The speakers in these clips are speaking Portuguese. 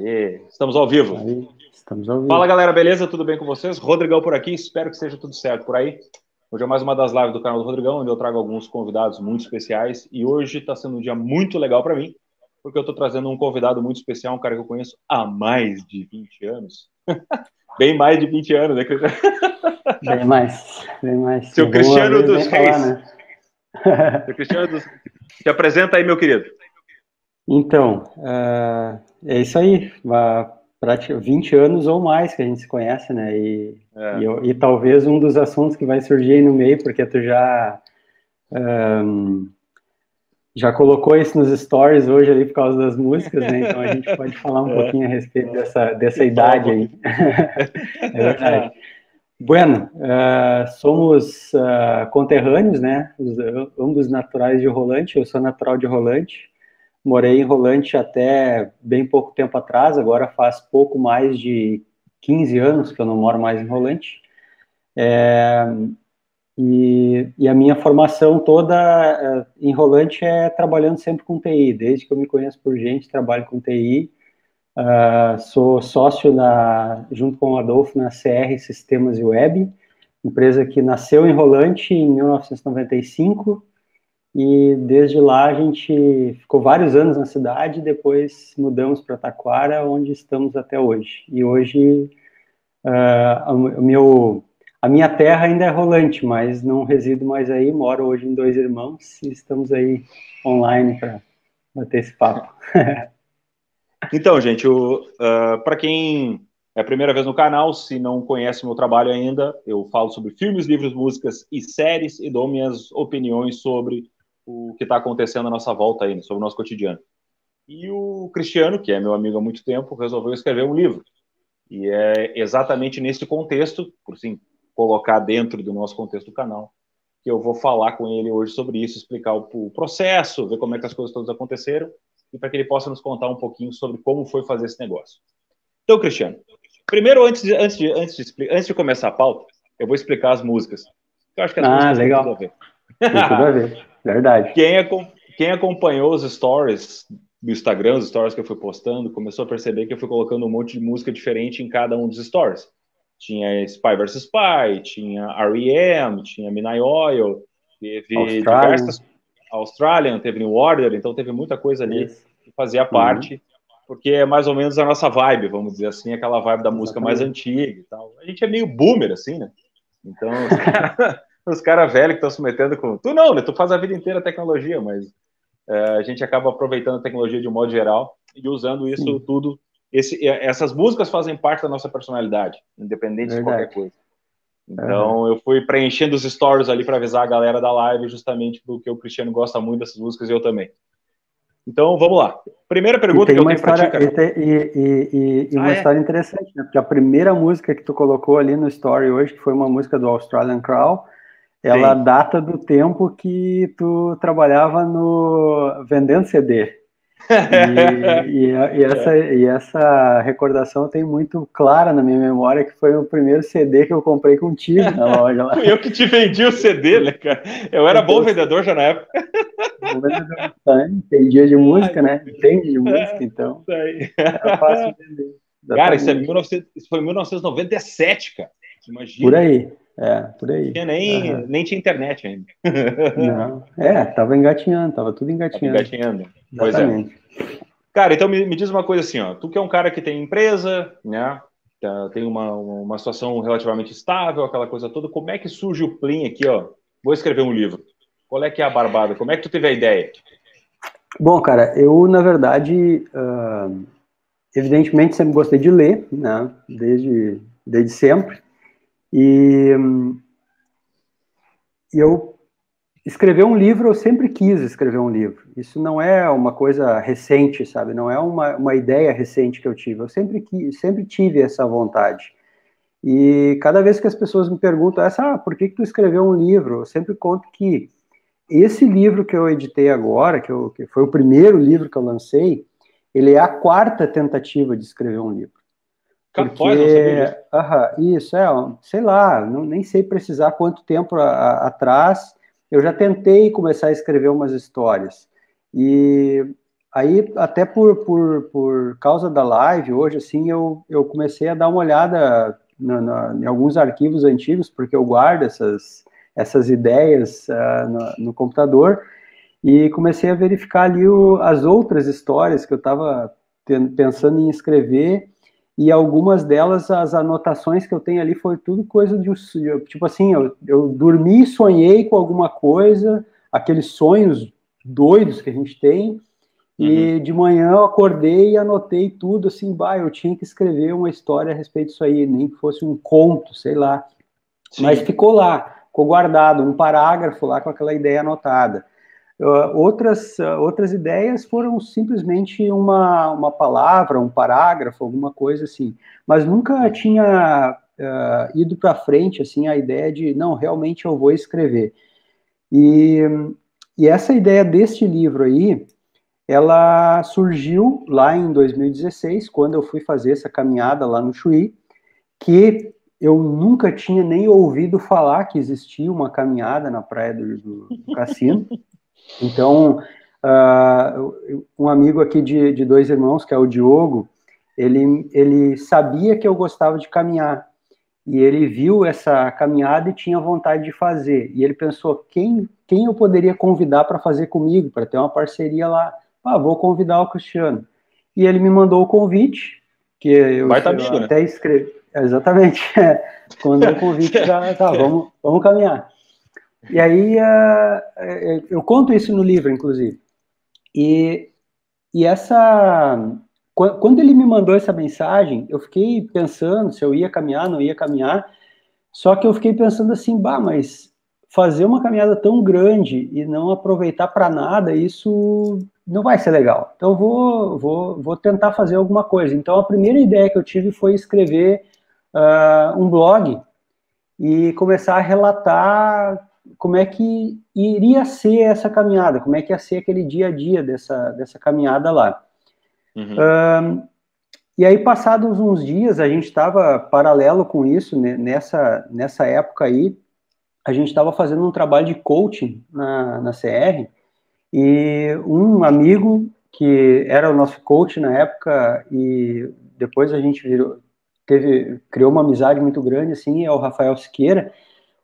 Aí, estamos ao vivo. Aí, estamos ao vivo. Fala galera, beleza? Tudo bem com vocês? Rodrigão por aqui, espero que seja tudo certo por aí. Hoje é mais uma das lives do canal do Rodrigão, onde eu trago alguns convidados muito especiais. E hoje está sendo um dia muito legal para mim, porque eu estou trazendo um convidado muito especial, um cara que eu conheço há mais de 20 anos. bem mais de 20 anos, né, Cristiano? Bem mais, bem mais. Seu Cristiano dos Reis. Falar, né? Seu Cristiano dos... Se apresenta aí, meu querido. Então, uh, é isso aí. Praticamente 20 anos ou mais que a gente se conhece, né? E, é. e, e, talvez um dos assuntos que vai surgir aí no meio, porque tu já um, já colocou isso nos stories hoje ali por causa das músicas, né? Então a gente pode falar um é. pouquinho a respeito dessa, dessa idade aí. é verdade. Bueno, uh, somos uh, conterrâneos, né? Os, ambos naturais de Rolante. Eu sou natural de Rolante. Morei em Rolante até bem pouco tempo atrás, agora faz pouco mais de 15 anos que eu não moro mais em Rolante. É, e, e, a minha formação toda é, em Rolante é trabalhando sempre com TI. Desde que eu me conheço por gente, trabalho com TI. Uh, ah, sou sócio na, junto com o Adolfo na CR Sistemas e Web, empresa que nasceu em Rolante em 1995 e desde lá a gente ficou vários anos na cidade, depois mudamos para Taquara, onde estamos até hoje. E hoje uh, meu, a minha terra ainda é rolante, mas não resido mais aí, moro hoje em Dois Irmãos e estamos aí online para bater esse papo. então, gente, uh, ah, para quem é a primeira vez no canal, se não conhece meu trabalho ainda, eu falo sobre filmes, livros, músicas e séries e dou minhas opiniões sobre o que está acontecendo à nossa volta aí, sobre o nosso cotidiano. E o Cristiano, que é meu amigo há muito tempo, resolveu escrever um livro. E é exatamente nesse contexto, por sim colocar dentro do nosso contexto do canal, que eu vou falar com ele hoje sobre isso, explicar o, processo, ver como é que as coisas todas aconteceram e para que ele possa nos contar um pouquinho sobre como foi fazer esse negócio. Então, Cristiano, primeiro, antes de, antes de, antes de, antes de começar a pauta, eu vou explicar as músicas. Eu acho que as ah, músicas legal. têm tudo a ver. Tem tudo a ver. Verdade. Quem, quem acompanhou os stories do Instagram, os stories que eu fui postando, começou a perceber que eu fui colocando um monte de música diferente em cada um dos stories. Tinha Spy vs Spy, tinha R.E.M., tinha Midnight Oil, teve Australian. diversas... Australian, teve New Order, então teve muita coisa ali Isso. que fazia parte, uhum. porque é mais ou menos a nossa vibe, vamos dizer assim, aquela vibe da música mais antiga e tal. A gente é meio boomer, assim, né? Então, os caras velhos que estão se metendo com. Tu não, né? Tu faz a vida inteira tecnologia, mas é, a gente acaba aproveitando a tecnologia de um modo geral e usando isso Sim. tudo. Esse, essas músicas fazem parte da nossa personalidade, independente Verdade. de qualquer coisa. Então, uhum. eu fui preenchendo os stories ali para avisar a galera da live, justamente porque o Cristiano gosta muito dessas músicas e eu também. Então, vamos lá. Primeira pergunta que eu tenho para ti, e, e, e, e, uma ah, é? história interessante, né? Porque a primeira música que tu colocou ali no story hoje, que foi uma música do Australian Crow, ela Sim. data do tempo que tu trabalhava no vendendo CD. E, e, e, essa, e essa recordação tem muito clara na minha memória que foi o primeiro CD que eu comprei contigo na loja lá. eu que te vendi o CD, né, cara? Eu era bom vendedor já na época. Bom vendedor, tá? entendia de música, né? Entende de música, então. Era fácil vender. Cara, isso, é 19, isso foi em 1997, cara. Imagina. Por aí. É, por aí. Tinha nem, uhum. nem tinha internet ainda. Não. É, tava engatinhando, tava tudo engatinhando. Tava engatinhando. Pois é. Cara, então me, me, diz uma coisa assim, ó. Tu que é um cara que tem empresa, né? Tá, tem uma, uma situação relativamente estável, aquela coisa toda. Como é que surge o Plim aqui, ó? Vou escrever um livro. Qual é que é a barbada? Como é que tu teve a ideia? Bom, cara, eu, na verdade, uh, evidentemente sempre gostei de ler, né? Desde, desde sempre. E, e eu escrever um livro, eu sempre quis escrever um livro. Isso não é uma coisa recente, sabe? Não é uma, uma ideia recente que eu tive. Eu sempre, sempre tive essa vontade. E cada vez que as pessoas me perguntam essa, ah, por que, que tu escreveu um livro? Eu sempre conto que esse livro que eu editei agora, que, eu, que foi o primeiro livro que eu lancei, ele é a quarta tentativa de escrever um livro. Porque, uh isso, é, sei lá, não, nem sei precisar quanto tempo a, a, atrás. Eu já tentei começar a escrever umas histórias. E aí, até por, por, por causa da live, hoje, assim, eu, eu comecei a dar uma olhada no, no, em alguns arquivos antigos, porque eu guardo essas, essas ideias uh, no, no, computador, e comecei a verificar ali o, as outras histórias que eu estava pensando em escrever, e algumas delas, as anotações que eu tenho ali, foi tudo coisa de, tipo assim, eu, eu dormi, sonhei com alguma coisa, aqueles sonhos doidos que a gente tem, e uhum. de manhã eu acordei e anotei tudo assim, bah, eu tinha que escrever uma história a respeito disso aí, nem que fosse um conto, sei lá. Sim. Mas ficou lá, ficou guardado, um parágrafo lá com aquela ideia anotada. Uh, outras, uh, outras ideias foram simplesmente uma, uma palavra, um parágrafo, alguma coisa assim. Mas nunca tinha uh, ido para frente assim a ideia de, não, realmente eu vou escrever. E, e essa ideia deste livro aí, ela surgiu lá em 2016, quando eu fui fazer essa caminhada lá no Chuí, que eu nunca tinha nem ouvido falar que existia uma caminhada na praia do, do Cassino. Então, uh, um amigo aqui de, de, dois irmãos, que é o Diogo, ele, ele sabia que eu gostava de caminhar. E ele viu essa caminhada e tinha vontade de fazer. E ele pensou: quem, quem eu poderia convidar para fazer comigo, para ter uma parceria lá? ah, vou convidar o Cristiano. E ele me mandou o convite, que eu, né? até né? escrevi. Exatamente. Quando o convite já tá, vamos, vamos caminhar. E aí uh, eu conto isso no livro, inclusive. E, e essa. Quando ele me mandou essa mensagem, eu fiquei pensando se eu ia caminhar, não ia caminhar. Só que eu fiquei pensando assim, bah, mas fazer uma caminhada tão grande e não aproveitar para nada, isso não vai ser legal. Então vou, vou, vou tentar fazer alguma coisa. Então a primeira ideia que eu tive foi escrever uh, um blog e começar a relatar como é que iria ser essa caminhada, como é que ia ser aquele dia a dia dessa, dessa caminhada lá. Uhum. Uh, e aí, passados uns dias, a gente estava paralelo com isso, né, nessa, nessa época aí, a gente estava fazendo um trabalho de coaching na, na CR, e um amigo que era o nosso coach na época e depois a gente virou, teve, criou uma amizade muito grande, assim, é o Rafael Siqueira.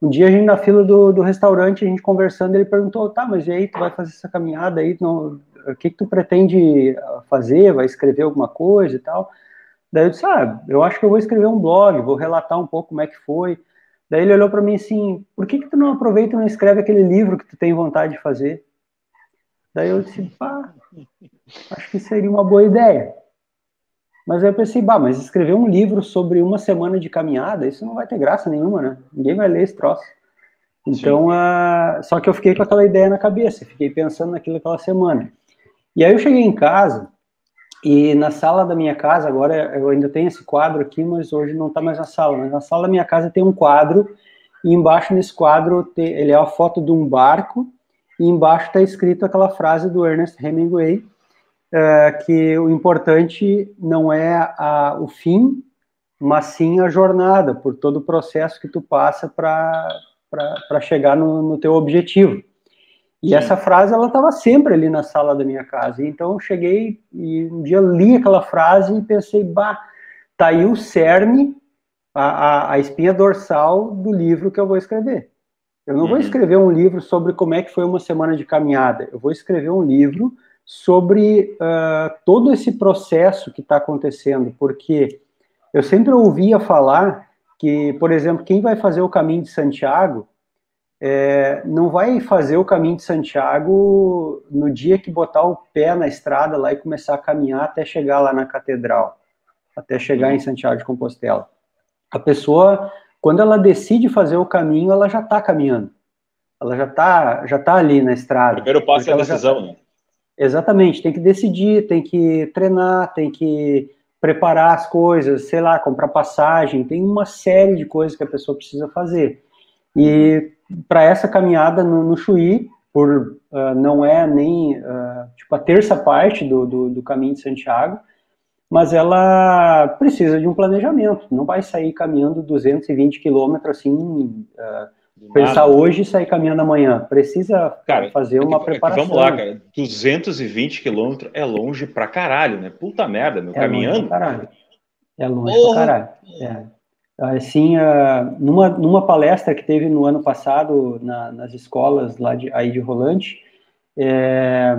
Um dia a gente na fila do, do restaurante, a gente conversando, ele perguntou, tá, mas e aí, tu vai fazer essa caminhada aí, não, o que que tu pretende fazer, vai escrever alguma coisa e tal? Daí eu disse, ah, eu acho que eu vou escrever um blog, vou relatar um pouco como é que foi. Daí ele olhou para mim assim, por que que tu não aproveita e não escreve aquele livro que tu tem vontade de fazer? Daí eu disse, pá, acho que seria uma boa ideia. Mas aí eu pensei, bah, mas escrever um livro sobre uma semana de caminhada, isso não vai ter graça nenhuma, né? Ninguém vai ler esse troço. Então, só que eu fiquei com aquela ideia na cabeça, fiquei pensando naquilo aquela semana. E aí eu cheguei em casa, e na sala da minha casa, agora eu ainda tenho esse quadro aqui, mas hoje não está mais na sala, mas na sala da minha casa tem um quadro, e embaixo nesse quadro, tem, ele é a foto de um barco, e embaixo está escrito aquela frase do Ernest Hemingway, uh, que o importante não é a, o fim, mas sim a jornada, por todo o processo que tu passa para chegar no, no teu objetivo. E sim. essa frase, ela estava sempre ali na sala da minha casa. Então, eu cheguei e um dia li aquela frase e pensei, bah, tá aí o cerne, a, a, a espinha dorsal do livro que eu vou escrever. Eu não uhum. vou escrever um livro sobre como é que foi uma semana de caminhada. Eu vou escrever um livro sobre uh, todo esse processo que está acontecendo, porque eu sempre ouvia falar que, por exemplo, quem vai fazer o caminho de Santiago é, não vai fazer o caminho de Santiago no dia que botar o pé na estrada lá e começar a caminhar até chegar lá na catedral, até chegar em Santiago de Compostela. A pessoa quando ela decide fazer o caminho, ela já está caminhando. Ela já está já tá ali na estrada. O primeiro passo é a decisão, tá... né? Exatamente, tem que decidir, tem que treinar, tem que preparar as coisas, sei lá, comprar passagem, tem uma série de coisas que a pessoa precisa fazer. E para essa caminhada no, no Chuí, por uh, não é nem uh, tipo a terça parte do, do, do caminho de Santiago, mas ela precisa de um planejamento. Não vai sair caminhando 220 quilômetros assim uh, pensar hoje e sair caminhando amanhã. Precisa cara, fazer uma é que, preparação. vamos lá, cara. 220 quilômetros é longe pra caralho, né? Puta merda, meu. É caminhando. Longe pra caralho. É longe Porra. pra caralho. É. Assim, numa, numa palestra que teve no ano passado na, nas escolas lá de, aí de Rolante, é,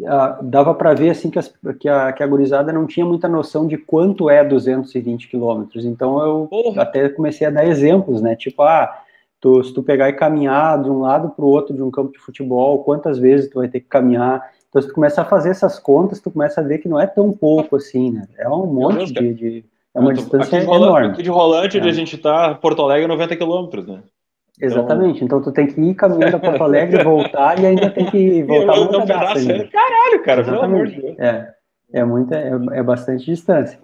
uh, dava para ver assim que, as, que, a, que a gurizada não tinha muita noção de quanto é 220 quilômetros. Então eu Porra. até comecei a dar exemplos, né? Tipo, ah, tu, se tu pegar e caminhar de um lado para o outro de um campo de futebol, quantas vezes tu vai ter que caminhar? Então, se tu começar a fazer essas contas, tu começa a ver que não é tão pouco assim, né? É um monte de, de é uma distância aqui de enorme. Aqui de Rolante, é. onde a gente está, Porto Alegre, 90 é quilômetros, né? Exatamente. Então... então, tu tem que ir caminhando a Porto Alegre, voltar e ainda tem que voltar um pedaço. é, caralho, cara, Exatamente. pelo amor de Deus. É, é, muita, é, é bastante distância.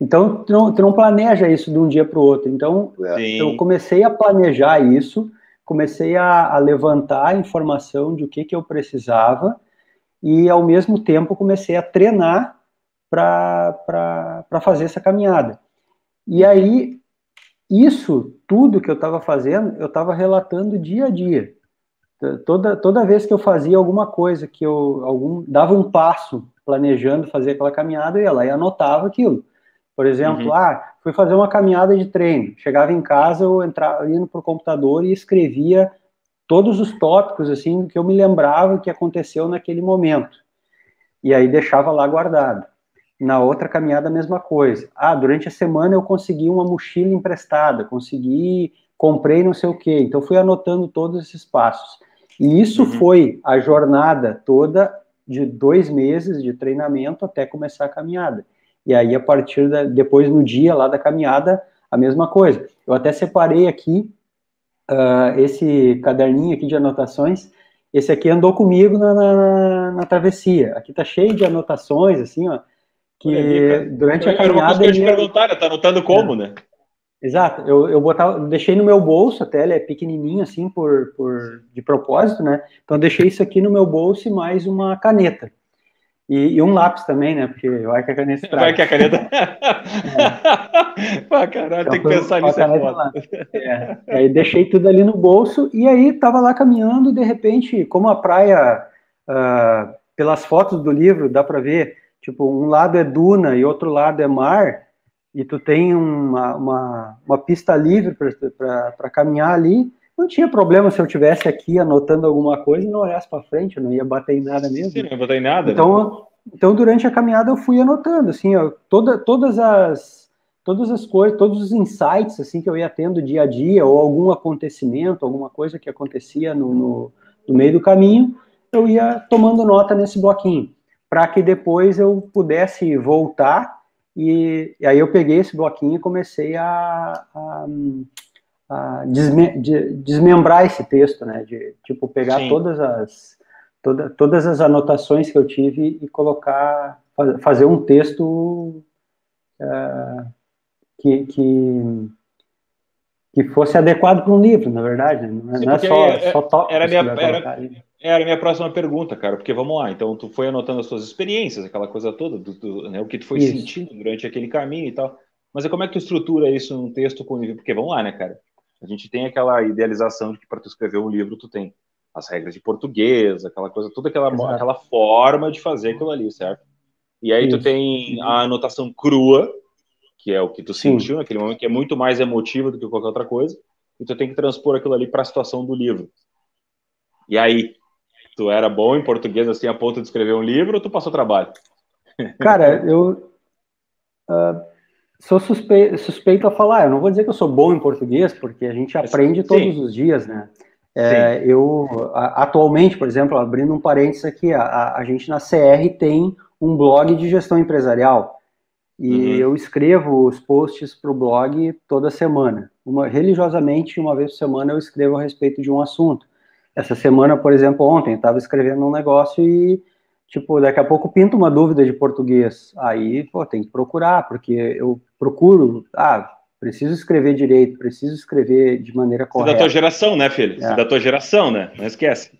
Então, tu não, tu não planeja isso de um dia para o outro. Então, Sim. eu comecei a planejar isso, comecei a, a levantar a informação de o que, que eu precisava e, ao mesmo tempo, comecei a treinar para fazer essa caminhada. E aí, isso tudo que eu estava fazendo, eu estava relatando dia a dia. Toda, toda vez que eu fazia alguma coisa, que eu algum, dava um passo planejando fazer aquela caminhada, eu ia lá e anotava aquilo. Por exemplo, uhum. ah, fui fazer uma caminhada de treino. Chegava em casa, eu entrava indo para o computador e escrevia todos os tópicos assim que eu me lembrava que aconteceu naquele momento. E aí deixava lá guardado. Na outra caminhada, a mesma coisa. Ah, durante a semana eu consegui uma mochila emprestada, consegui, comprei não sei o quê. Então, fui anotando todos esses passos. E isso uhum. foi a jornada toda de dois meses de treinamento até começar a caminhada. E aí, a partir da, depois no dia lá da caminhada, a mesma coisa. Eu até separei aqui uh, esse caderninho aqui de anotações. Esse aqui andou comigo na, na, na travessia. Aqui tá cheio de anotações, assim, ó que aí, durante a caminhada. Era uma coisa que eu te perguntar, né? Tá anotando como, é. né? Exato, eu, eu botava, deixei no meu bolso, até ele é pequenininho assim, por, por, de propósito, né? Então, deixei isso aqui no meu bolso e mais uma caneta. E, e um lápis também, né? Porque vai que a caneta estraga. Vai que a caneta. é. Pá, caralho, então, tem que pensar nisso. É, é. Aí deixei tudo ali no bolso e aí tava lá caminhando e de repente, como a praia, uh, pelas fotos do livro, dá para ver Tipo, um lado é duna e outro lado é mar, e tu tem uma, uma, uma pista livre para caminhar ali, não tinha problema se eu tivesse aqui anotando alguma coisa e não olhasse para frente, eu não ia bater em nada mesmo. Sim, não ia bater em nada. Então, né? então durante a caminhada eu fui anotando, assim, ó, toda, todas as todas as coisas, todos os insights assim que eu ia tendo dia a dia ou algum acontecimento, alguma coisa que acontecia no, no, no meio do caminho, eu ia tomando nota nesse bloquinho para que depois eu pudesse voltar e, e, aí eu peguei esse bloquinho e comecei a, a, a desme, de, desmembrar esse texto, né? De tipo pegar Sim. todas as toda, todas as anotações que eu tive e colocar fazer um texto uh, que, que que fosse adequado para um livro, na verdade. Né? Não, Sim, é só, é, só tópicos. Era minha, era, era a minha próxima pergunta, cara, porque vamos lá, então tu foi anotando as suas experiências, aquela coisa toda, do, do né, o que tu foi isso. sentindo durante aquele caminho e tal. Mas é como é que tu estrutura isso num texto com? Porque vamos lá, né, cara? A gente tem aquela idealização de que para tu escrever um livro tu tem as regras de português, aquela coisa, toda aquela, aquela forma de fazer aquilo ali, certo? E aí isso. tu tem a anotação crua, que é o que tu Sim. sentiu naquele momento, que é muito mais emotiva do que qualquer outra coisa, e tu tem que transpor aquilo ali para a situação do livro. E aí, Tu era bom em português assim a ponto de escrever um livro ou tu passou trabalho? Cara, eu uh, sou suspeito, suspeito a falar. Eu não vou dizer que eu sou bom em português, porque a gente aprende Sim. todos os dias, né? É, eu atualmente, por exemplo, abrindo um parênteses aqui, a, a gente na CR tem um blog de gestão empresarial e uhum. eu escrevo os posts para o blog toda semana. Uma, religiosamente, uma vez por semana, eu escrevo a respeito de um assunto. Essa semana, por exemplo, ontem, estava escrevendo um negócio e, tipo, daqui a pouco pinta uma dúvida de português. Aí, pô, tem que procurar, porque eu procuro, ah, preciso escrever direito, preciso escrever de maneira correta. Você é da tua geração, né, filho? Você é. da tua geração, né? Não esquece.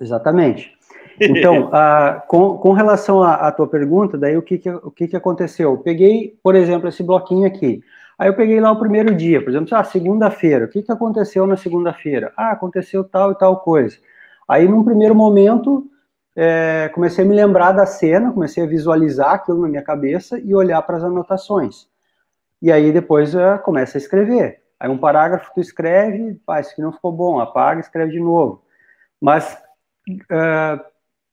Exatamente. Então, ah, com, com relação à, à, tua pergunta, daí o que, que, o que, que aconteceu? Eu peguei, por exemplo, esse bloquinho aqui. Aí eu peguei lá o primeiro dia, por exemplo, ah, segunda-feira, o que, que aconteceu na segunda-feira? Ah, aconteceu tal e tal coisa. Aí, num primeiro momento, é, comecei a me lembrar da cena, comecei a visualizar aquilo na minha cabeça e olhar para as anotações. E aí depois é, começa a escrever. Aí um parágrafo tu escreve, pá, isso aqui não ficou bom, apaga, escreve de novo. Mas é,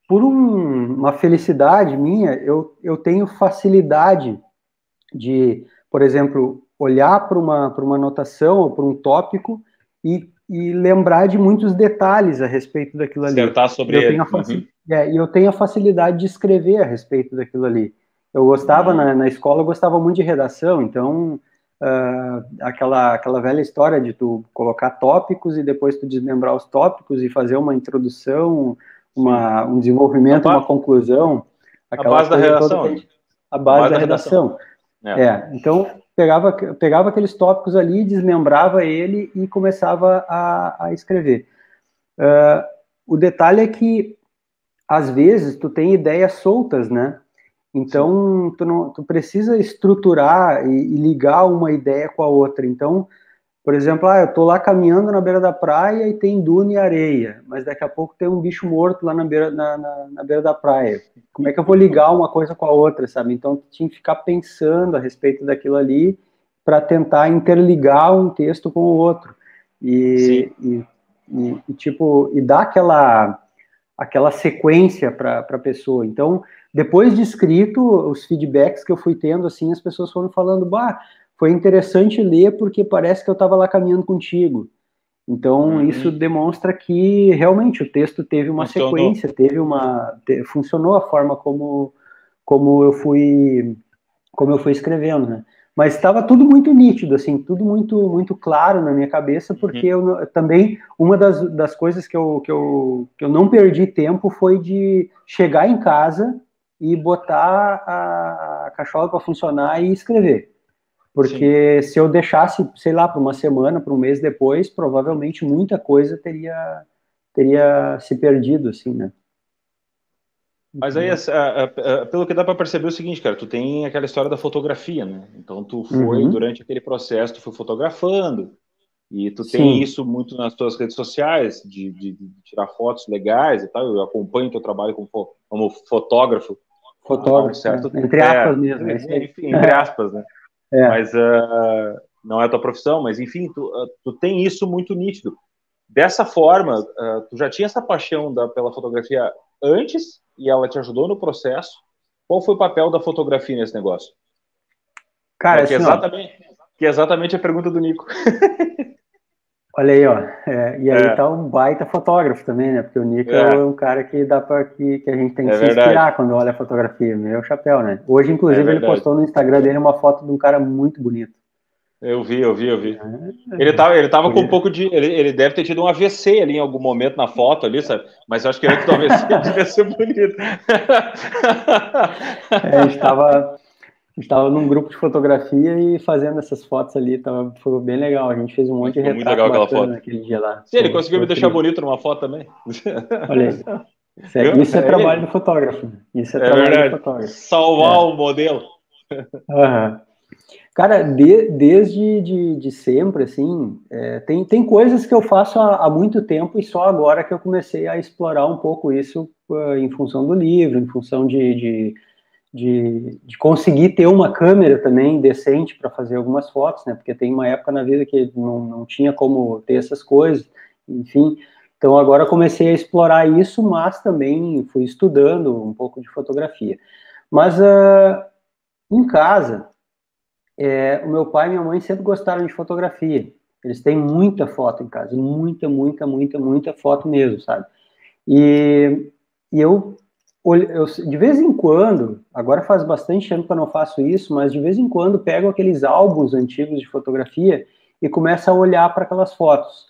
por um, uma felicidade minha, eu, eu tenho facilidade de, por exemplo, olhar para uma, uma anotação ou para um tópico e, e lembrar de muitos detalhes a respeito daquilo ali. Acertar sobre eu ele. Tenho uhum. É, e eu tenho a facilidade de escrever a respeito daquilo ali. Eu gostava, uhum. na, na escola, eu gostava muito de redação, então uh, aquela, aquela velha história de tu colocar tópicos e depois tu desmembrar os tópicos e fazer uma introdução, uma, um desenvolvimento, uma conclusão. A base da redação. Gente, a base, a base da, da redação. redação. É. é. então pegava, pegava aqueles tópicos ali, desmembrava ele e começava a, a escrever. Uh, o detalhe é que, às vezes, tu tem ideias soltas, né? Então, tu, não, tu precisa estruturar e, e, ligar uma ideia com a outra. Então, por exemplo, ah, eu tô lá caminhando na beira da praia e tem duna e areia, mas daqui a pouco tem um bicho morto lá na beira, na, na, na beira da praia. Como é que eu vou ligar uma coisa com a outra, sabe? Então, tu tinha que ficar pensando a respeito daquilo ali para tentar interligar um texto com o outro. E, e, e, e, tipo, e dar aquela, aquela sequência para a pessoa. Então, depois de escrito, os feedbacks que eu fui tendo, assim, as pessoas foram falando, bah, foi interessante ler porque parece que eu estava lá caminhando contigo. Então, uhum. isso demonstra que realmente o texto teve uma funcionou. sequência, teve uma. Te, funcionou a forma como, como eu fui como eu fui escrevendo, né? Mas estava tudo muito nítido, assim, tudo muito muito claro na minha cabeça, uhum. porque uhum. eu também uma das, das coisas que eu, que, eu, que eu não perdi tempo foi de chegar em casa e botar a, a cachola para funcionar e escrever. Porque Sim. se eu deixasse, sei lá, para uma semana, para um mês depois, provavelmente muita coisa teria teria se perdido, assim, né? Mas aí, pelo que dá para perceber é o seguinte, cara, tu tem aquela história da fotografia, né? Então tu foi, uhum. durante aquele processo, tu foi fotografando, e tu tem Sim. isso muito nas tuas redes sociais, de, de, de, tirar fotos legais e tal. Eu acompanho teu trabalho como, como fotógrafo Fotógrafo, certo? Né? Entre aspas é, mesmo. É, enfim, entre aspas, né? É. Mas uh, não é a tua profissão, mas enfim, tu, uh, tu tem isso muito nítido. Dessa forma, uh, tu já tinha essa paixão da, pela fotografia antes e ela te ajudou no processo. Qual foi o papel da fotografia nesse negócio? Cara, é, que, assim, exatamente, que é exatamente a pergunta do Nico. Olha aí, ó. É, e aí é. tá um baita fotógrafo também, né? Porque o Nico é, é um cara que dá para que, que a gente tem que é se verdade. inspirar quando olha a fotografia. Meu chapéu, né? Hoje, inclusive, é ele postou no Instagram dele uma foto de um cara muito bonito. Eu vi, eu vi, eu vi. É, ele tava, ele tava com um pouco de. Ele, ele deve ter tido um AVC ali em algum momento na foto ali, sabe? Mas eu acho que antes do AVC devia ser bonito. É, a gente tava estava num grupo de fotografia e fazendo essas fotos ali, tava, foi bem legal. A gente fez um monte de retrato muito legal aquela foto. naquele dia lá. Sim, ele conseguiu me deixar bonito numa foto também. Olha aí. Isso é, isso é, é trabalho do fotógrafo. Isso é, é trabalho verdade. do fotógrafo. Salvar é. o modelo. Uhum. Cara, de, desde de, de sempre, assim, é, tem, tem coisas que eu faço há, há, muito tempo e só agora que eu comecei a explorar um pouco isso uh, em função do livro, em função de, de de, de conseguir ter uma câmera também decente para fazer algumas fotos, né? Porque tem uma época na vida que não, não tinha como ter essas coisas, enfim. Então agora comecei a explorar isso, mas também fui estudando um pouco de fotografia. Mas uh, em casa, é, o meu pai e minha mãe sempre gostaram de fotografia. Eles têm muita foto em casa, muita, muita, muita, muita foto mesmo, sabe? E, e eu eu, de vez em quando, agora faz bastante tempo que eu não faço isso, mas de vez em quando pego aqueles álbuns antigos de fotografia e começo a olhar para aquelas fotos.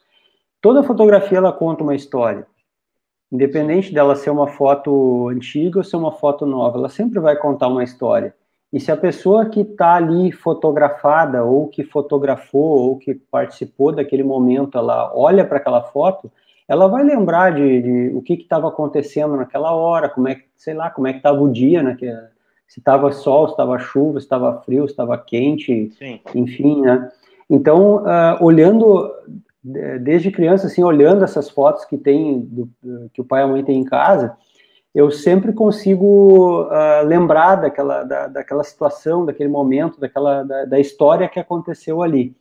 Toda fotografia ela conta uma história. Independente dela ser uma foto antiga ou ser uma foto nova, ela sempre vai contar uma história. E se a pessoa que está ali fotografada, ou que fotografou, ou que participou daquele momento, ela olha para aquela foto, ela vai lembrar de, de o que estava acontecendo naquela hora, como é que, sei lá, como é que estava o dia naquele, se estava sol, se estava chuva, se estava frio, se estava quente, Sim. enfim, né? Então, uh, olhando desde criança, assim, olhando essas fotos que tem do, que o pai e a mãe têm em casa, eu sempre consigo uh, lembrar daquela, da, daquela situação, daquele momento, daquela da, da, história que aconteceu ali.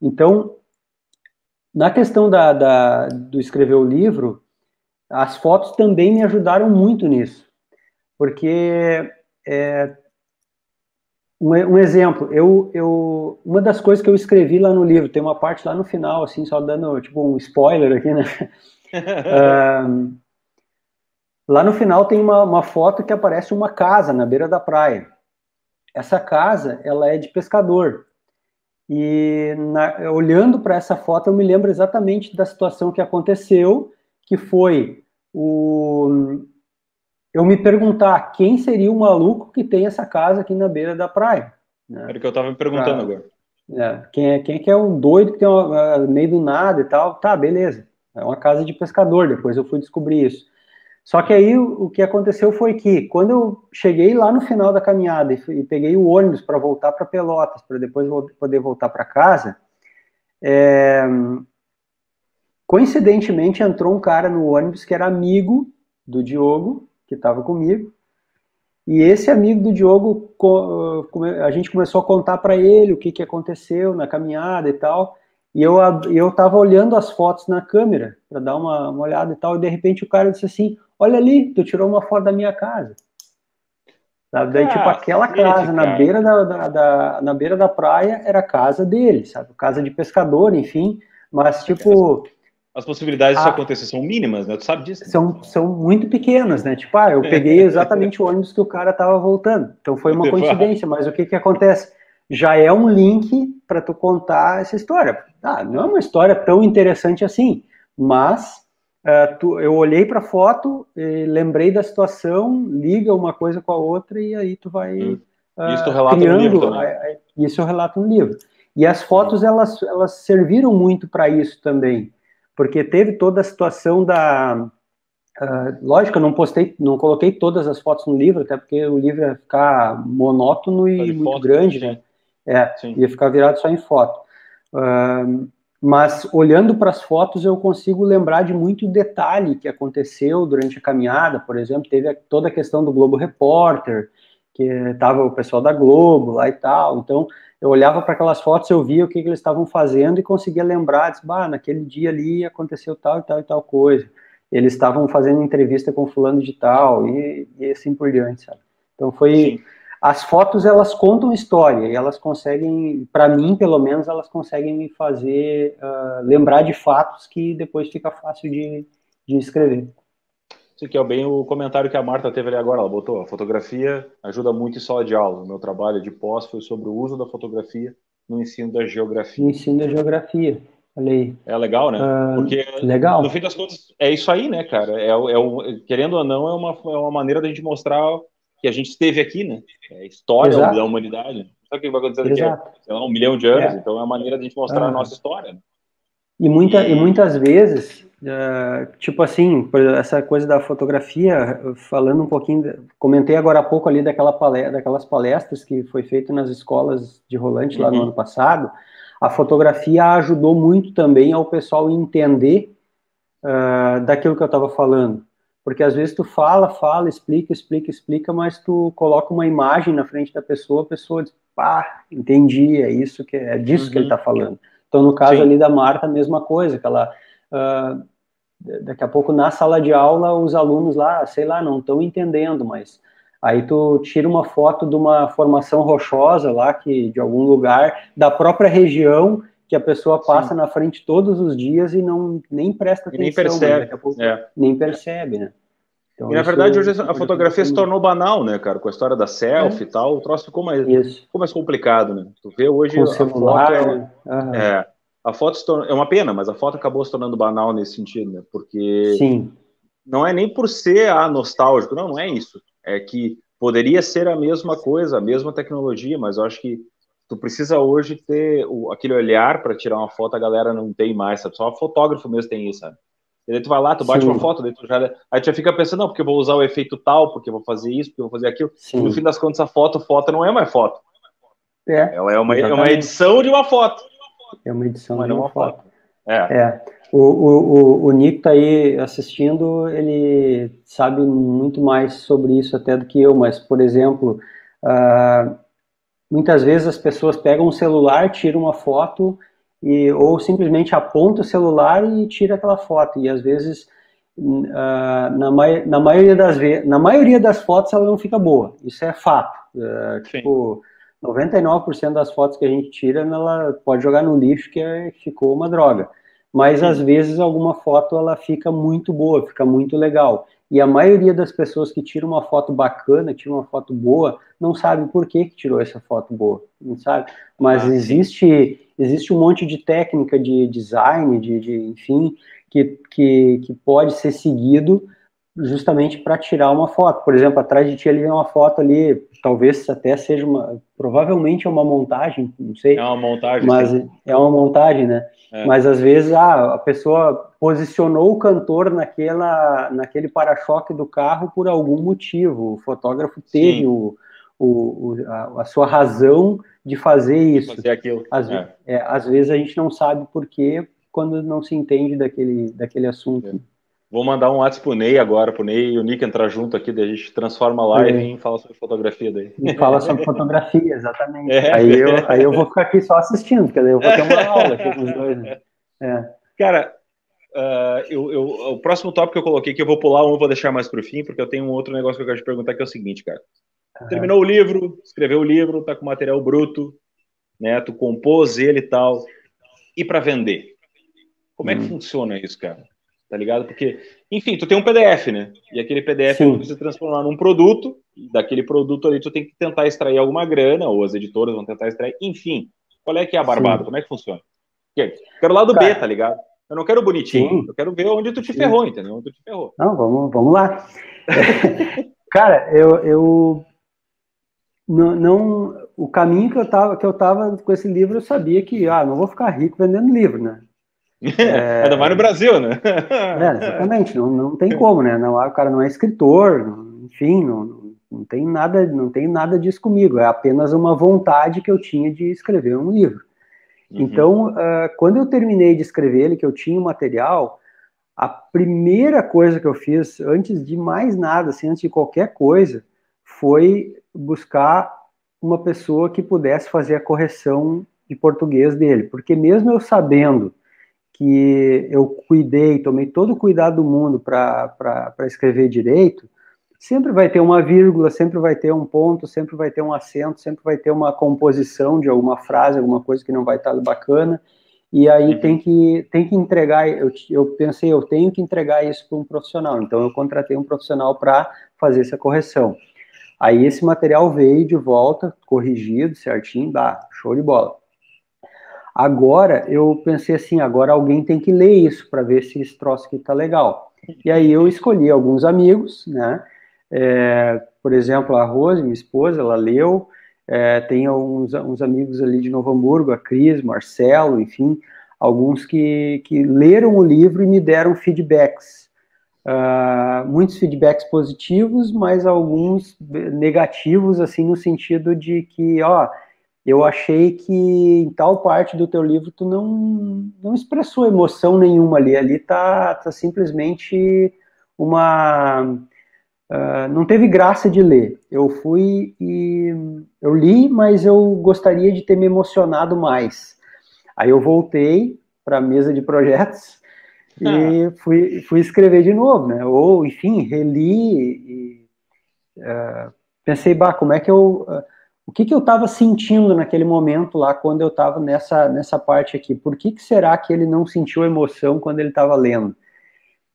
Então, na questão da, da, do escrever o livro, as fotos também me ajudaram muito nisso, porque é, um, um, exemplo, eu, eu, uma das coisas que eu escrevi lá no livro, tem uma parte lá no final, assim, só dando tipo um spoiler aqui, né? uh, lá no final tem uma, uma foto que aparece uma casa na beira da praia. Essa casa, ela é de pescador. E na, olhando para essa foto, eu me lembro exatamente da situação que aconteceu, que foi o, eu me perguntar quem seria o maluco que tem essa casa aqui na beira da praia. Né? Era o que eu estava me perguntando pra, agora. É, quem, é, quem é que é um doido que tem uma, meio do nada e tal? Tá, beleza. É uma casa de pescador, depois eu fui descobrir isso. Só que aí o, que aconteceu foi que, quando eu cheguei lá no final da caminhada e, e peguei o ônibus para voltar para Pelotas, para depois poder voltar para casa, é, coincidentemente entrou um cara no ônibus que era amigo do Diogo que estava comigo. E esse amigo do Diogo, a gente começou a contar para ele o que, que aconteceu na caminhada e tal. E eu eu estava olhando as fotos na câmera para dar uma, uma olhada e tal. E de repente o cara disse assim: Olha ali, tu tirou uma foto da minha casa. Sabe? Daí, tipo, aquela casa na beira da, da, da, na beira da praia era a casa dele, sabe? Casa de pescador, enfim. Mas, tipo, as possibilidades disso ah. acontecer são mínimas, né? Tu sabe disso? Né? São, são muito pequenas, né? Tipo, ah, eu peguei exatamente o ônibus que o cara estava voltando. Então foi uma coincidência, mas o que que acontece? Já é um link para tu contar essa história. Ah, não é uma história tão interessante assim, mas uh, tu, eu olhei para a foto, lembrei da situação, liga uma coisa com a outra e aí tu vai hum. uh, isso tu relata criando. No livro também. isso eu relato no livro. E as fotos elas, elas serviram muito para isso também porque teve toda a situação da. Uh, lógico, eu não postei, não coloquei todas as fotos no livro, até porque o livro ia ficar monótono e muito foto, grande, né? É, sim. ia ficar virado só em foto. Uh, mas olhando para as fotos, eu consigo lembrar de muito detalhe que aconteceu durante a caminhada. Por exemplo, teve toda a questão do Globo Repórter, que estava o pessoal da Globo lá e tal. Então, eu olhava para aquelas fotos, eu via o que, que eles estavam fazendo e conseguia lembrar, disse, bah, naquele dia ali aconteceu tal e tal e tal coisa. Eles estavam fazendo entrevista com fulano de tal e, e assim por diante, sabe? Então foi Sim. As fotos elas contam história e elas conseguem, para mim pelo menos, elas conseguem me fazer uh, lembrar de fatos que depois fica fácil de, de escrever. Isso aqui é bem o comentário que a Marta teve ali agora. Ela botou: a fotografia ajuda muito em sala de aula. O meu trabalho de pós foi sobre o uso da fotografia no ensino da geografia. No ensino da geografia. Falei. É legal, né? Uh, Porque, legal. no fim das contas, é isso aí, né, cara? É, é, querendo ou não, é uma, é uma maneira da gente mostrar que a gente esteve aqui, né? É a história Exato. da humanidade. Sabe o que vai acontecer daqui a um milhão de anos? É. Então é uma maneira da gente mostrar a nossa história. Né? E, muita, e... muitas vezes Uh, tipo assim, essa coisa da fotografia, falando um pouquinho, comentei agora há pouco ali daquela palestra, daquelas palestras que foi feito nas escolas de rolante lá uhum. no ano passado, a fotografia ajudou muito também ao pessoal entender uh, daquilo que eu estava falando, porque às vezes tu fala, fala, explica, explica, explica, mas tu coloca uma imagem na frente da pessoa, a pessoa diz, pá, entendi, é isso que é disso uhum. que ele está uhum. falando. Então no caso Sim. ali da Marta, a mesma coisa, que ela uh, daqui a pouco na sala de aula os alunos lá, sei lá, não estão entendendo, mas aí tu tira uma foto de uma formação rochosa lá que de algum lugar da própria região que a pessoa passa Sim. na frente todos os dias e não nem presta atenção, nem percebe, pouco, é. nem percebe, né? Então, e na verdade hoje a fotografia se tornou banal, né, cara? Com a história da selfie é. e tal, o troço ficou mais, ficou mais complicado, né? Tu vê hoje Com a celular, foto é, né? é a foto tornou, é uma pena, mas a foto acabou se tornando banal nesse sentido, né? Porque Sim. não é nem por ser a ah, nostálgico, não, não é isso. É que poderia ser a mesma coisa, a mesma tecnologia, mas eu acho que tu precisa hoje ter o, aquele olhar para tirar uma foto, a galera não tem mais, sabe? Só o fotógrafo mesmo tem isso, sabe? E daí tu vai lá, tu bate Sim. uma foto, daí tu já. Aí tu já fica pensando, não, porque eu vou usar o efeito tal, porque eu vou fazer isso, porque eu vou fazer aquilo. Sim. No fim das contas, a foto, foto não é mais foto. É. Ela é uma, é uma edição de uma foto. É uma edição Mas de uma, foto. foto. É. é. O, o, o, o Nico tá aí assistindo, ele sabe muito mais sobre isso até do que eu, mas, por exemplo, uh, muitas vezes as pessoas pegam um celular, tiram uma foto e, ou simplesmente aponta o celular e tira aquela foto. E às vezes, uh, na, na, maioria das na maioria das fotos, ela não fica boa. Isso é fato. Uh, tipo, 99% das fotos que a gente tira, ela pode jogar no lixo que é, ficou uma droga. Mas às vezes alguma foto ela fica muito boa, fica muito legal. E a maioria das pessoas que tiram uma foto bacana, tiram uma foto boa, não sabe por que, que tirou essa foto boa, não sabe? Mas ah, existe existe um monte de técnica de design, de, de enfim, que, que, que pode ser seguido justamente para tirar uma foto. Por exemplo, atrás de ti ali é uma foto ali, talvez até seja uma, provavelmente é uma montagem, não sei. É uma montagem. Mas sim. é uma montagem, né? É. Mas às vezes ah, a pessoa posicionou o cantor naquela, naquele para-choque do carro por algum motivo. O fotógrafo teve o, o, a, a, sua razão de fazer isso. Fazer aquilo. Às, é. É, às vezes a gente não sabe por quê quando não se entende daquele, daquele assunto. Vou mandar um WhatsApp pro Ney agora, pro Ney e o Nick entrar junto aqui, daí a gente transforma a live é. e fala sobre fotografia daí. E fala sobre fotografia, exatamente. É. Aí, eu, aí eu vou ficar aqui só assistindo, porque daí eu vou ter uma aula aqui com os dois. Né? É. Cara, uh, eu, eu, o próximo tópico que eu coloquei que eu vou pular um, vou deixar mais pro fim, porque eu tenho um outro negócio que eu quero te perguntar que é o seguinte, cara. Uhum. Terminou o livro, escreveu o livro, tá com material bruto, né? Tu compôs ele e tal. E para vender? Como é que hum. funciona isso, cara? Tá ligado? Porque, enfim, tu tem um PDF, né? E aquele PDF Sim. tu precisa transformar num produto, e daquele produto ali tu tem que tentar extrair alguma grana, ou as editoras vão tentar extrair, enfim. Qual é que é a barbada? Sim. Como é que funciona? Quero lá do cara, B, tá ligado? Eu não quero bonitinho, sim. eu quero ver onde tu te sim. ferrou, entendeu? Onde tu te ferrou. Não, vamos, vamos lá. cara, eu, eu não, não, o caminho que eu tava que eu tava com esse livro eu sabia que ah não vou ficar rico vendendo livro né é, ainda mais no Brasil né? é, exatamente não, não tem como né? Não o cara não é escritor enfim não, não tem nada não tem nada disso comigo. É apenas uma vontade que eu tinha de escrever um livro. Uhum. então uh, quando eu terminei de escrever ele que eu tinha o material a primeira coisa que eu fiz antes de mais nada assim antes de qualquer coisa foi buscar uma pessoa que pudesse fazer a correção de português dele, porque mesmo eu sabendo que eu cuidei, tomei todo o cuidado do mundo para escrever direito, sempre vai ter uma vírgula, sempre vai ter um ponto, sempre vai ter um acento, sempre vai ter uma composição de alguma frase, alguma coisa que não vai estar bacana, e aí uhum. tem, que, tem que entregar, eu, eu pensei, eu tenho que entregar isso para um profissional, então eu contratei um profissional para fazer essa correção. Aí esse material veio de volta, corrigido, certinho, dá, show de bola. Agora eu pensei assim, agora alguém tem que ler isso para ver se esse troço aqui tá legal. E aí eu escolhi alguns amigos, né? É, por exemplo, a Rose, minha esposa, ela leu. É, tem uns, uns amigos ali de Novo Hamburgo, a Cris, Marcelo, enfim, alguns que, que leram o livro e me deram feedbacks Uh, muitos feedbacks positivos, mas alguns negativos, assim, no sentido de que, ó, eu achei que em tal parte do teu livro tu não, não expressou emoção nenhuma ali, ali tá, tá simplesmente uma... Uh, não teve graça de ler. Eu fui e eu li, mas eu gostaria de ter me emocionado mais. Aí eu voltei para a mesa de projetos e fui, fui escrever de novo, né? Ou, enfim, reli e uh, pensei, bah, como é que eu... Uh, o que, que eu estava sentindo naquele momento lá, quando eu estava nessa, nessa parte aqui? Por que, que será que ele não sentiu emoção quando ele estava lendo?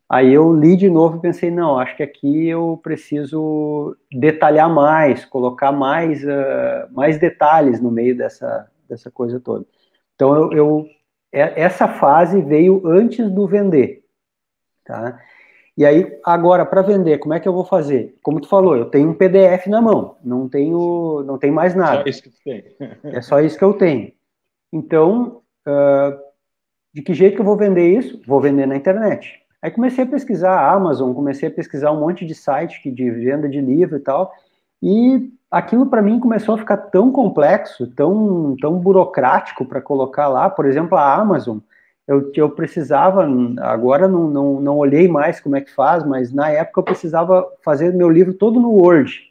Aí eu li de novo e pensei, não, acho que aqui eu preciso detalhar mais, colocar mais, uh, mais detalhes no meio dessa, dessa coisa toda. Então eu, eu é, essa fase veio antes do vender, tá? E aí, agora, para vender, como é que eu vou fazer? Como tu falou, eu tenho um PDF na mão, não tenho, não tenho mais nada. Só isso que tu tem. é só isso que eu tenho. Então, uh, de que jeito que eu vou vender isso? Vou vender na internet. Aí comecei a pesquisar a Amazon, comecei a pesquisar um monte de site de venda de livro e tal, e aquilo para mim começou a ficar tão complexo, tão, tão burocrático para colocar lá. Por exemplo, a Amazon, eu, eu precisava, agora não, não, não olhei mais como é que faz, mas na época eu precisava fazer meu livro todo no Word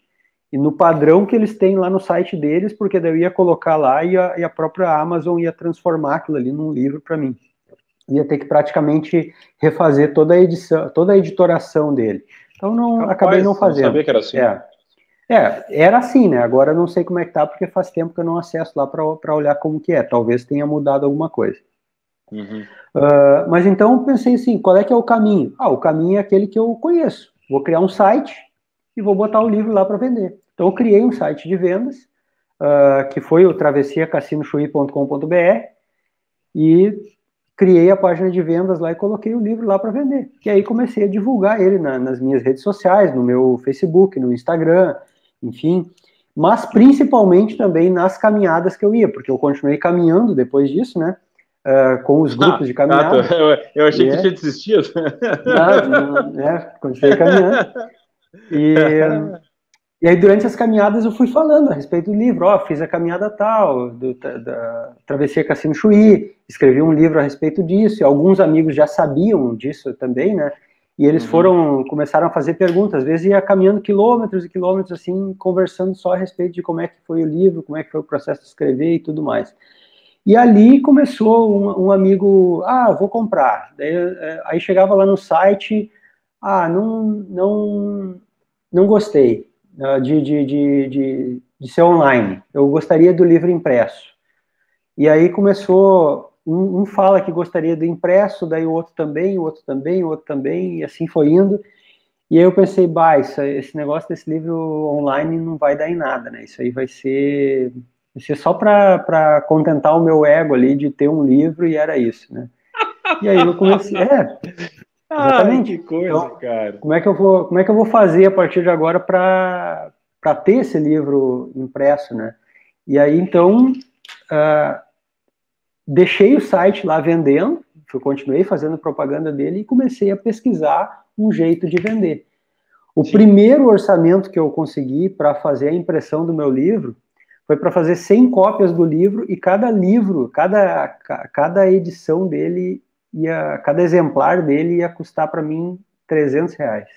e no padrão que eles têm lá no site deles, porque daí eu ia colocar lá e a, e a própria Amazon ia transformar aquilo ali num livro para mim ia ter que praticamente refazer toda a edição, toda a editoração dele. Então não Rapaz, acabei não fazendo. Não sabia que era assim. É. é. era assim, né? Agora não sei como é que tá, porque faz tempo que eu não acesso lá para olhar como que é. Talvez tenha mudado alguma coisa. Uh, mas então pensei assim, qual é que é o caminho? Ah, o caminho é aquele que eu conheço. Vou criar um site e vou botar o livro lá para vender. Então eu criei um site de vendas, uh, que foi o travessiacassinochuí.com.br e criei a página de vendas lá e coloquei o livro lá para vender. E aí comecei a divulgar ele na, nas minhas redes sociais, no meu Facebook, no Instagram, enfim, mas principalmente também nas caminhadas que eu ia, porque eu continuei caminhando depois disso, né? Uh, com os grupos ah, de caminhada. Tá, eu, eu, achei que é, tinha desistido. Não, né, continuei caminhando. E, e aí, durante as caminhadas, eu fui falando a respeito do livro. Ó, oh, fiz a caminhada tal, do, da Travessia Cassino Chuí, escrevi um livro a respeito disso, e alguns amigos já sabiam disso também, né? E eles uhum. foram, começaram a fazer perguntas, às vezes ia caminhando quilômetros e quilômetros, assim, conversando só a respeito de como é que foi o livro, como é que foi o processo de escrever e tudo mais. E ali começou um, um amigo, ah, vou comprar. Daí, é, aí chegava lá no site, ah, não, não, não gostei uh, de, de, de, de, de ser online. Eu gostaria do livro impresso. E aí começou, um, um, fala que gostaria do impresso, daí o outro também, o outro também, o outro também, e assim foi indo. E aí eu pensei, bah, isso, esse negócio desse livro online não vai dar em nada, né? Isso aí vai ser, vai ser só para contentar o meu ego ali de ter um livro e era isso, né? E aí eu comecei, é, Exatamente. Ai, que coisa, então, cara. Como é que eu vou, como é que eu vou fazer a partir de agora para para ter esse livro impresso, né? E aí então uh, deixei o site lá vendendo, eu continuei fazendo propaganda dele e comecei a pesquisar um jeito de vender. O Sim. primeiro orçamento que eu consegui para fazer a impressão do meu livro foi para fazer 100 cópias do livro e cada livro, cada, cada edição dele ia, cada exemplar dele ia custar para mim 300 reais.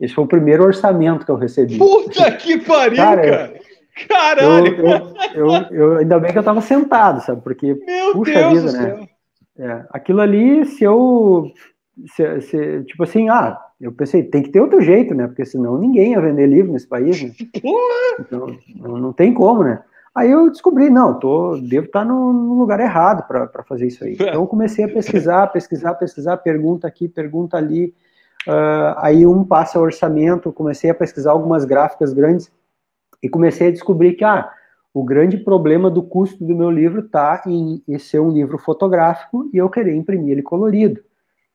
Esse foi o primeiro orçamento que eu recebi. Puta que pariu, cara! cara. Caralho! Eu, eu, eu, eu, ainda bem que eu tava sentado, sabe? Porque, Meu puxa Deus vida, né? É, aquilo ali, se eu. Se, se, tipo assim, ah, eu pensei, tem que ter outro jeito, né? Porque senão ninguém ia vender livro nesse país, né? Então, não, tem como, né? Aí eu descobri, não, tô, devo estar no, no lugar errado para fazer isso aí. Então eu comecei a pesquisar, pesquisar, pesquisar, pergunta aqui, pergunta ali. Uh, aí um passa orçamento, comecei a pesquisar algumas gráficas grandes e comecei a descobrir que ah, o grande problema do custo do meu livro está em ser um livro fotográfico e eu querer imprimir ele colorido.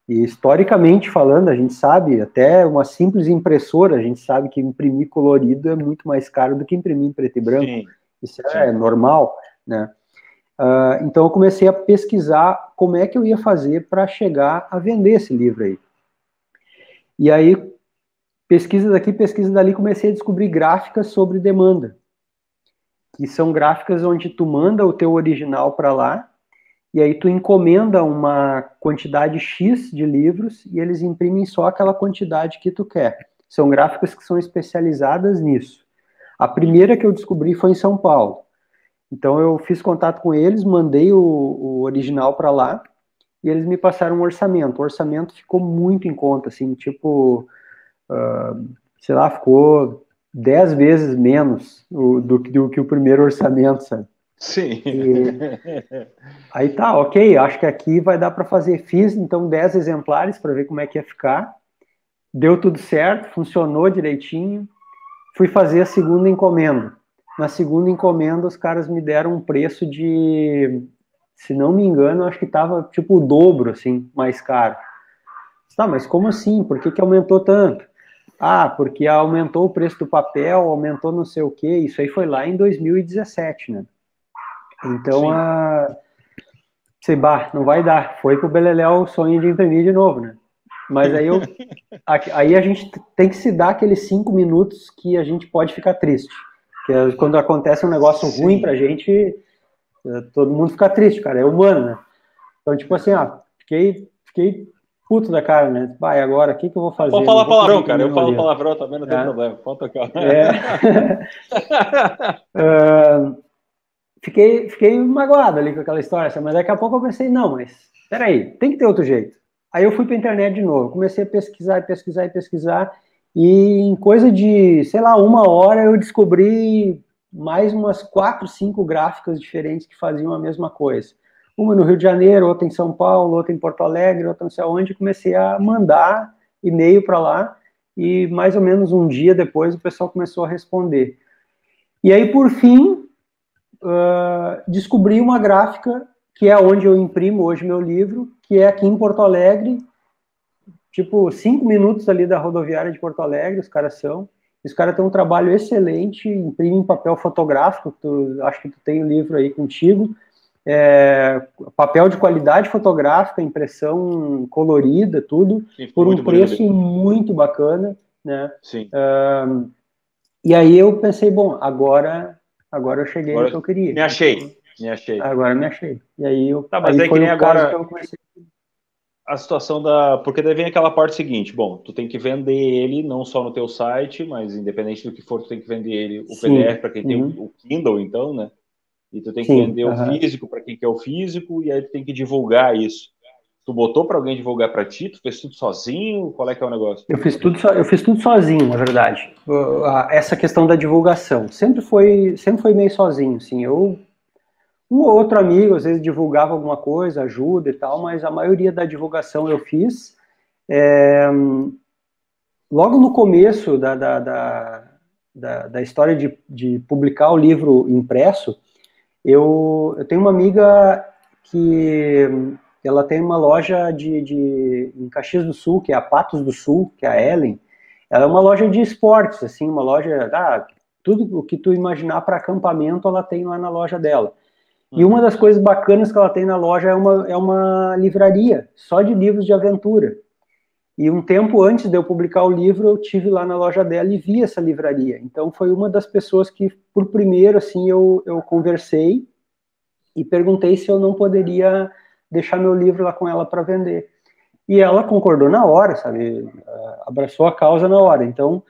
E historicamente falando, a gente sabe, até uma simples impressora, a gente sabe que imprimir colorido é muito mais caro do que imprimir em preto e branco. Sim. Isso é Sim. normal, né? Uh, então eu comecei a pesquisar como é que eu ia fazer para chegar a vender esse livro aí. E aí, pesquisa daqui, pesquisa dali, comecei a descobrir gráficas sobre demanda, que são gráficas onde tu manda o teu original para lá, e aí tu encomenda uma quantidade X de livros e eles imprimem só aquela quantidade que tu quer. São gráficas que são especializadas nisso. A primeira que eu descobri foi em São Paulo. Então eu fiz contato com eles, mandei o, o original para lá e eles me passaram um orçamento. O orçamento ficou muito em conta, assim, tipo, uh, sei lá, ficou dez vezes menos do, do, do, que o primeiro orçamento, sabe? Sim. E, aí tá, ok, acho que aqui vai dar para fazer. Fiz então 10 exemplares para ver como é que ia ficar. Deu tudo certo, funcionou direitinho fui fazer a segunda encomenda. Na segunda encomenda, os caras me deram um preço de, se não me engano, acho que estava tipo o dobro, assim, mais caro. Tá, mas como assim? Por que, que aumentou tanto? Ah, porque aumentou o preço do papel, aumentou não sei o quê. Isso aí foi lá em 2017, né? Então, a... sei, bah, não vai dar. Foi pro Beleléu o sonho de imprimir de novo, né? Mas aí, eu, aí a gente tem que se dar aqueles cinco minutos que a gente pode ficar triste. Que é quando acontece um negócio Sim. ruim pra gente, é, todo mundo fica triste, cara, é humano, né? Então, tipo assim, ó, fiquei, fiquei puto da cara, né? Vai, agora, o que, que eu vou fazer? Pode falar palavrão, cara, eu falo palavrão também, não tem é. problema, pode tocar. É. uh, fiquei, fiquei magoado ali com aquela história, mas daqui a pouco eu pensei, não, mas peraí, tem que ter outro jeito. Aí eu fui para a internet de novo, comecei a pesquisar, pesquisar, pesquisar, e em coisa de, sei lá, uma hora eu descobri mais umas quatro, cinco gráficas diferentes que faziam a mesma coisa. Uma no Rio de Janeiro, outra em São Paulo, outra em Porto Alegre, outra não sei onde. Comecei a mandar e-mail para lá e mais ou menos um dia depois o pessoal começou a responder. E aí, por fim, uh, descobri uma gráfica que é onde eu imprimo hoje meu livro, que é aqui em Porto Alegre, tipo, cinco minutos ali da rodoviária de Porto Alegre, os caras são. Os caras têm um trabalho excelente, imprimem papel fotográfico, tu, acho que tu tem o um livro aí contigo, é, papel de qualidade fotográfica, impressão colorida, tudo, Sim, por um preço bonito. muito bacana, né? Sim. Um, e aí eu pensei, bom, agora, agora eu cheguei agora no que eu queria. Me achei, me achei. Agora me achei. E aí eu, tá, mas aí é que nem agora... que eu comecei a situação da. Porque daí vem aquela parte seguinte: bom, tu tem que vender ele não só no teu site, mas independente do que for, tu tem que vender ele o Sim. PDF para quem uhum. tem o Kindle, então, né? E tu tem que Sim. vender uhum. o físico para quem quer o físico, e aí tu tem que divulgar isso. Tu botou para alguém divulgar para ti? Tu fez tudo sozinho? Qual é que é o negócio? Eu fiz tudo, so, eu fiz tudo sozinho, na verdade. Essa questão da divulgação sempre foi, sempre foi meio sozinho, sim. Eu um ou outro amigo, às vezes, divulgava alguma coisa, ajuda e tal, mas a maioria da divulgação eu fiz. É, logo no começo da, da, da, da, da história de, de publicar o livro impresso, eu, eu tenho uma amiga que ela tem uma loja de, de, em Caxias do Sul, que é a Patos do Sul, que é a Ellen. Ela é uma loja de esportes, assim, uma loja, ah, tudo o que tu imaginar para acampamento, ela tem lá na loja dela. E uma das coisas bacanas que ela tem na loja é uma, é uma livraria só de livros de aventura. E um tempo antes de eu publicar o livro, eu tive lá na loja dela e vi essa livraria. Então foi uma das pessoas que, por primeiro, assim, eu, eu conversei e perguntei se eu não poderia deixar meu livro lá com ela para vender. E ela concordou na hora, sabe? Abraçou a causa na hora. Então,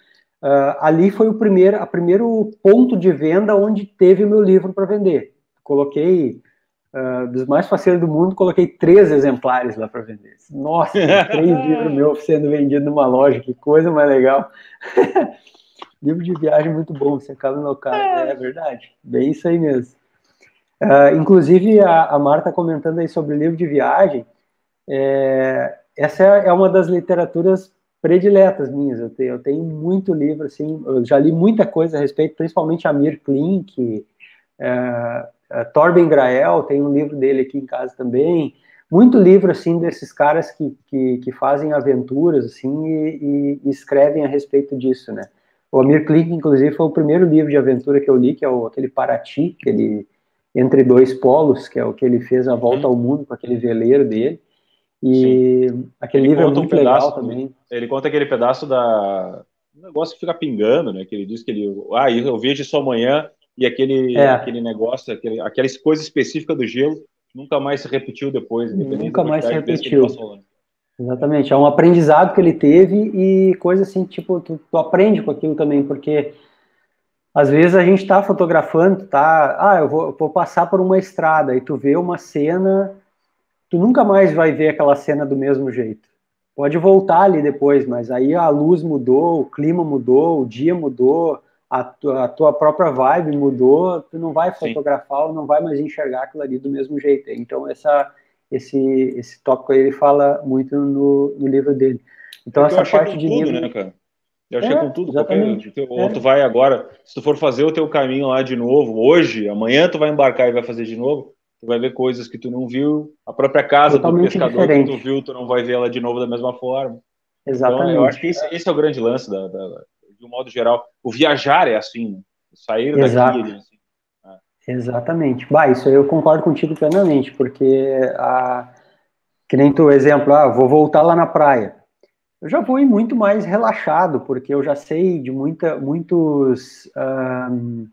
uh, ali foi o primeiro, a primeiro ponto de venda onde teve o meu livro para vender coloquei uh, dos mais faceiros do mundo, coloquei três exemplares lá para vender. Nossa, três livros meus sendo vendidos numa loja, que coisa mais legal. Livro de viagem muito bom, você acaba no carro, é. é verdade, bem isso aí mesmo. Uh, inclusive, a, a Marta comentando aí sobre o livro de viagem, é, essa é, é uma das literaturas prediletas minhas. Eu tenho, eu tenho muito livro, assim, eu já li muita coisa a respeito, principalmente a Mir Klink, é, Uh, Torben Grael, tem um livro dele aqui em casa também. Muito livro, assim, desses caras que, que, que fazem aventuras, assim, e, e, escrevem a respeito disso, né? O Amir Klink, inclusive, foi o primeiro livro de aventura que eu li, que é o, aquele Paraty, aquele Entre Dois Polos, que é o que ele fez a volta uhum. ao mundo com aquele veleiro dele. E Sim. aquele ele livro é muito um legal também. Ele conta aquele pedaço da... Um negócio que fica pingando, né? Que ele diz que ele... Ah, eu vejo isso amanhã e aquele, é. aquele negócio, aquele, aquela coisa específica do gelo nunca mais se repetiu depois. Nunca mais se repetiu. Exatamente, é um aprendizado que ele teve e coisa assim, tipo, tu, tu aprende com aquilo também, porque às vezes a gente está fotografando, tá, ah, eu vou, vou passar por uma estrada e tu vê uma cena, tu nunca mais vai ver aquela cena do mesmo jeito. Pode voltar ali depois, mas aí a luz mudou, o clima mudou, o dia mudou, a tua, a tua, própria vibe mudou, tu não vai fotografar ou não vai mais enxergar aquilo ali do mesmo jeito. Então, essa, esse, esse tópico aí ele fala muito no, no livro dele. Então, Porque essa parte de tudo, livro... né, cara? Eu achei é, com tudo. Exatamente. Qualquer, ou é. tu vai agora, se tu for fazer o teu caminho lá de novo, hoje, amanhã tu vai embarcar e vai fazer de novo, tu vai ver coisas que tu não viu, a própria casa Totalmente do pescador diferente. que tu viu, tu não vai ver ela de novo da mesma forma. Exatamente. Então, eu acho que esse, esse é o grande lance da, da de um modo geral. O viajar é assim, né? sair Exato. daqui. Assim. É. Exatamente. Bah, isso aí eu concordo contigo plenamente, porque a, que nem tu exemplo, ah, vou voltar lá na praia. Eu já vou ir muito mais relaxado, porque eu já sei de muita, muitos. Uh,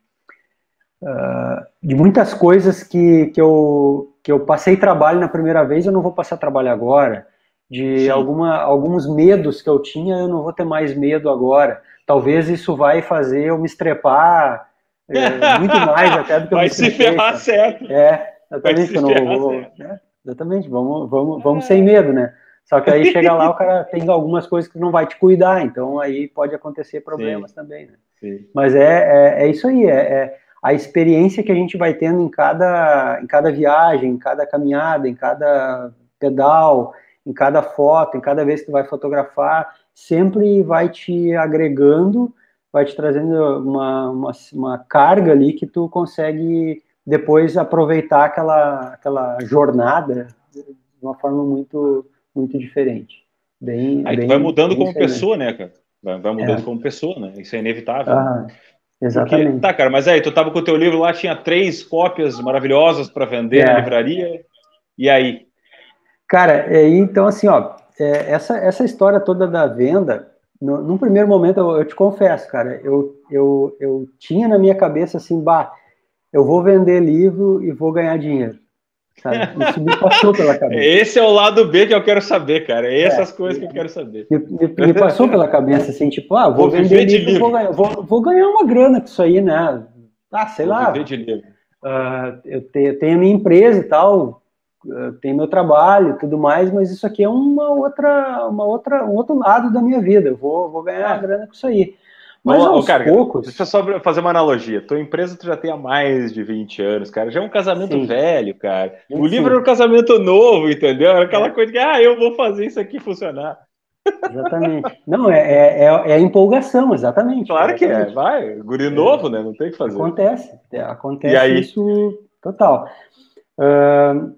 uh, de muitas coisas que, que, eu, que eu passei trabalho na primeira vez, eu não vou passar trabalho agora. De alguma, alguns medos que eu tinha, eu não vou ter mais medo agora. Talvez isso vai fazer eu me estrepar é, muito mais até do que eu Vai se ferrar certo. É, exatamente. Vai se não vou, é, exatamente, vamos, vamos, vamos sem medo, né? Só que aí chega lá, o cara tem algumas coisas que não vai te cuidar, então aí pode acontecer problemas Sim. também, né? Sim. Mas é, é, é, isso aí, é, é, a experiência que a gente vai tendo em cada, em cada viagem, em cada caminhada, em cada pedal, em cada foto, em cada vez que tu vai fotografar, sempre vai te agregando, vai te trazendo uma, uma, uma carga ali que tu consegue depois aproveitar aquela, aquela jornada de uma forma muito muito diferente. Bem, Aí bem, vai mudando como diferente. pessoa, né, cara? Vai, vai mudando é. como pessoa, né? Isso é inevitável. Ah, exatamente. Porque, tá, cara, mas aí, tu tava com o teu livro lá, tinha três cópias maravilhosas para vender é. na livraria, e aí? Cara, é, então assim, ó, é, essa, essa história toda da venda, no, num primeiro momento, eu, eu, te confesso, cara, eu, eu, eu tinha na minha cabeça assim, bah, eu vou vender livro e vou ganhar dinheiro. Isso me passou pela cabeça. Esse é o lado B que eu quero saber, cara. É essas é, coisas que eu quero saber. Me, me, me, passou pela cabeça, assim, tipo, ah, vou, vou vender livro, livro. Vou, ganhar, vou, vou, ganhar uma grana com isso aí, né? Ah, sei vou lá. Viver de livro. Uh, eu, te, eu tenho a minha empresa e tal, tenho meu trabalho e tudo mais, mas isso aqui é uma outra, uma outra, um outro lado da minha vida. Eu vou, vou ganhar ah. grana com isso aí. Mas Ô, aos cara, poucos... Deixa eu só fazer uma analogia. Tua empresa tu já tem há mais de 20 anos, cara. Já é um casamento sim. velho, cara. Sim, o livro era um casamento novo, entendeu? Era aquela é. coisa que, ah, eu vou fazer isso aqui funcionar. Exatamente. Não, é, é, é, é a empolgação, exatamente. Claro exatamente. que é, vai. Guri novo, né? Não tem o que fazer. Acontece, é, acontece isso total. Uh,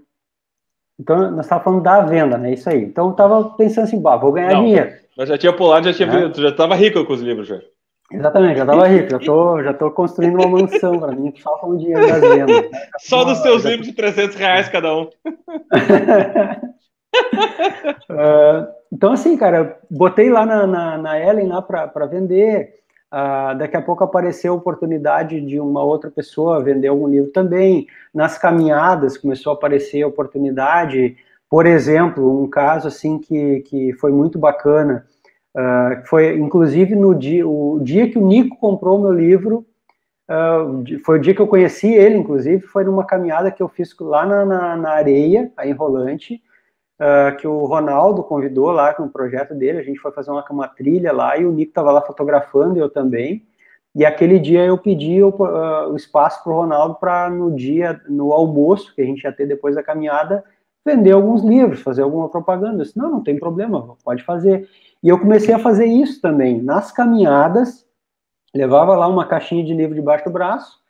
então, nós estávamos falando da venda, né? Isso aí. Então, eu estava pensando assim, bah, vou ganhar Não, dinheiro. Nós já tinha pulado, já tinha, é. já estava rico com os livros, já. Exatamente, já estava rico, já tô, já tô construindo uma mansão para mim, falta um dinheiro das vendas. Né? Só dos seus já... livros de 300 reais cada um. uh, então, assim, cara, botei lá na, na, na Ellen lá para vender. Uh, daqui a pouco apareceu a oportunidade de uma outra pessoa vender algum livro também. Nas caminhadas começou a aparecer a oportunidade. Por exemplo, um caso assim que, que foi muito bacana Uh, foi inclusive no dia, o dia que o Nico comprou meu livro, uh, foi o dia que eu conheci ele, inclusive, foi numa caminhada que eu fiz lá na, na, na areia, aí em Rolante, uh, que o Ronaldo convidou lá com o projeto dele, a gente foi fazer uma, uma trilha lá e o Nico estava lá fotografando, eu também. E aquele dia eu pedi o, o espaço para o Ronaldo para no dia, no almoço que a gente ia ter depois da caminhada, vender alguns livros, fazer alguma propaganda. Eu disse, não, não tem problema, pode fazer. E eu comecei a fazer isso também. Nas caminhadas, levava lá uma caixinha de livro debaixo do braço,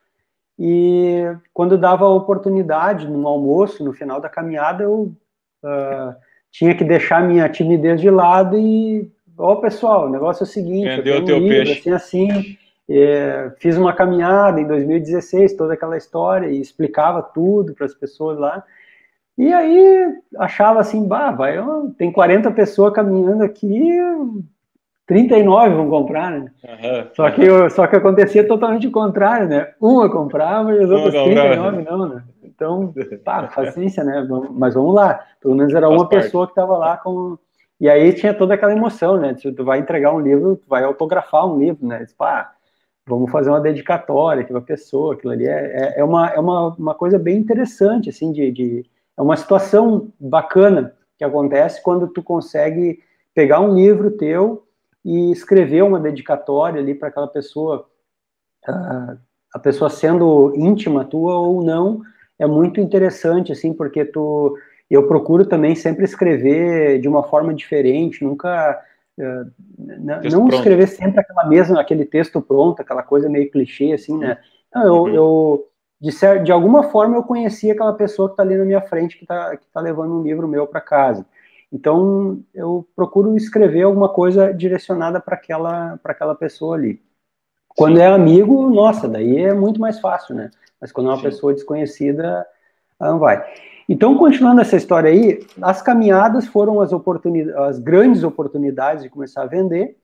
e quando dava a oportunidade, no almoço, no final da caminhada, eu uh, tinha que deixar minha timidez de lado e, ó, oh, pessoal, o negócio é o seguinte, Vendeu eu tenho um livro, peixe. assim, assim, é, fiz uma caminhada em 2016, toda aquela história, e explicava tudo para as pessoas lá, e aí achava assim, bah, vai, tem 40 pessoas caminhando aqui, 39 vão comprar, né? Uhum, só, que, só que acontecia totalmente o contrário, né? Uma comprava e as outras 39 não, né? Então, pá, paciência, né? Mas vamos lá. Pelo menos era uma pessoa que estava lá com. E aí tinha toda aquela emoção, né? Tu vai entregar um livro, tu vai autografar um livro, né? Pá, vamos fazer uma dedicatória aquela pessoa, aquilo ali é, é, é, uma, é uma, uma coisa bem interessante, assim, de, de é uma situação bacana que acontece quando tu consegue pegar um livro teu e escrever uma dedicatória ali para aquela pessoa, uh, a pessoa sendo íntima tua ou não, é muito interessante, assim, porque tu, eu procuro também sempre escrever de uma forma diferente, nunca, uh, não pronto. escrever sempre aquela mesma, aquele texto pronto, aquela coisa meio clichê, assim, né, não, eu, uhum. eu de, ser, de alguma forma eu conheci aquela pessoa que está ali na minha frente, que está que tá levando um livro meu para casa. Então, eu procuro escrever alguma coisa direcionada para aquela, aquela pessoa ali. Quando Sim. é amigo, nossa, daí é muito mais fácil, né? Mas quando é uma Sim. pessoa desconhecida, não vai. Então, continuando essa história aí, as caminhadas foram as, oportunidades, as grandes oportunidades de começar a vender.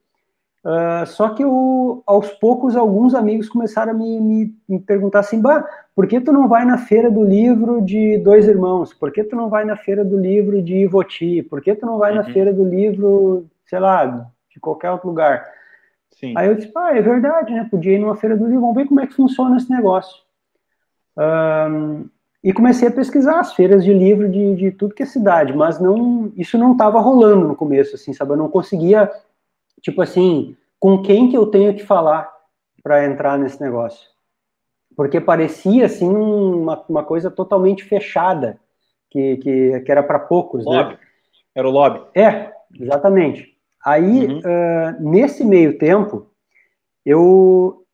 Uh, só que eu, aos poucos, alguns amigos começaram a me, me, me, perguntar assim: bah, por que tu não vai na feira do livro de Dois Irmãos? Por que tu não vai na feira do livro de Ivoti? Por que tu não vai uhum. na feira do livro, sei lá, de qualquer outro lugar? Sim. Aí eu disse: ah, é verdade, né? Podia ir numa feira do livro, vamos ver como é que funciona esse negócio. Um, e comecei a pesquisar as feiras de livro de, de tudo que é cidade, mas não, isso não estava rolando no começo, assim, sabe? Eu não conseguia, tipo assim, com quem que eu tenho que falar para entrar nesse negócio? Porque parecia, assim, uma, uma coisa totalmente fechada, que, que, que era para poucos, né? lobby. né? Era o lobby. É, exatamente. Aí, uhum. uh, nesse meio tempo, eu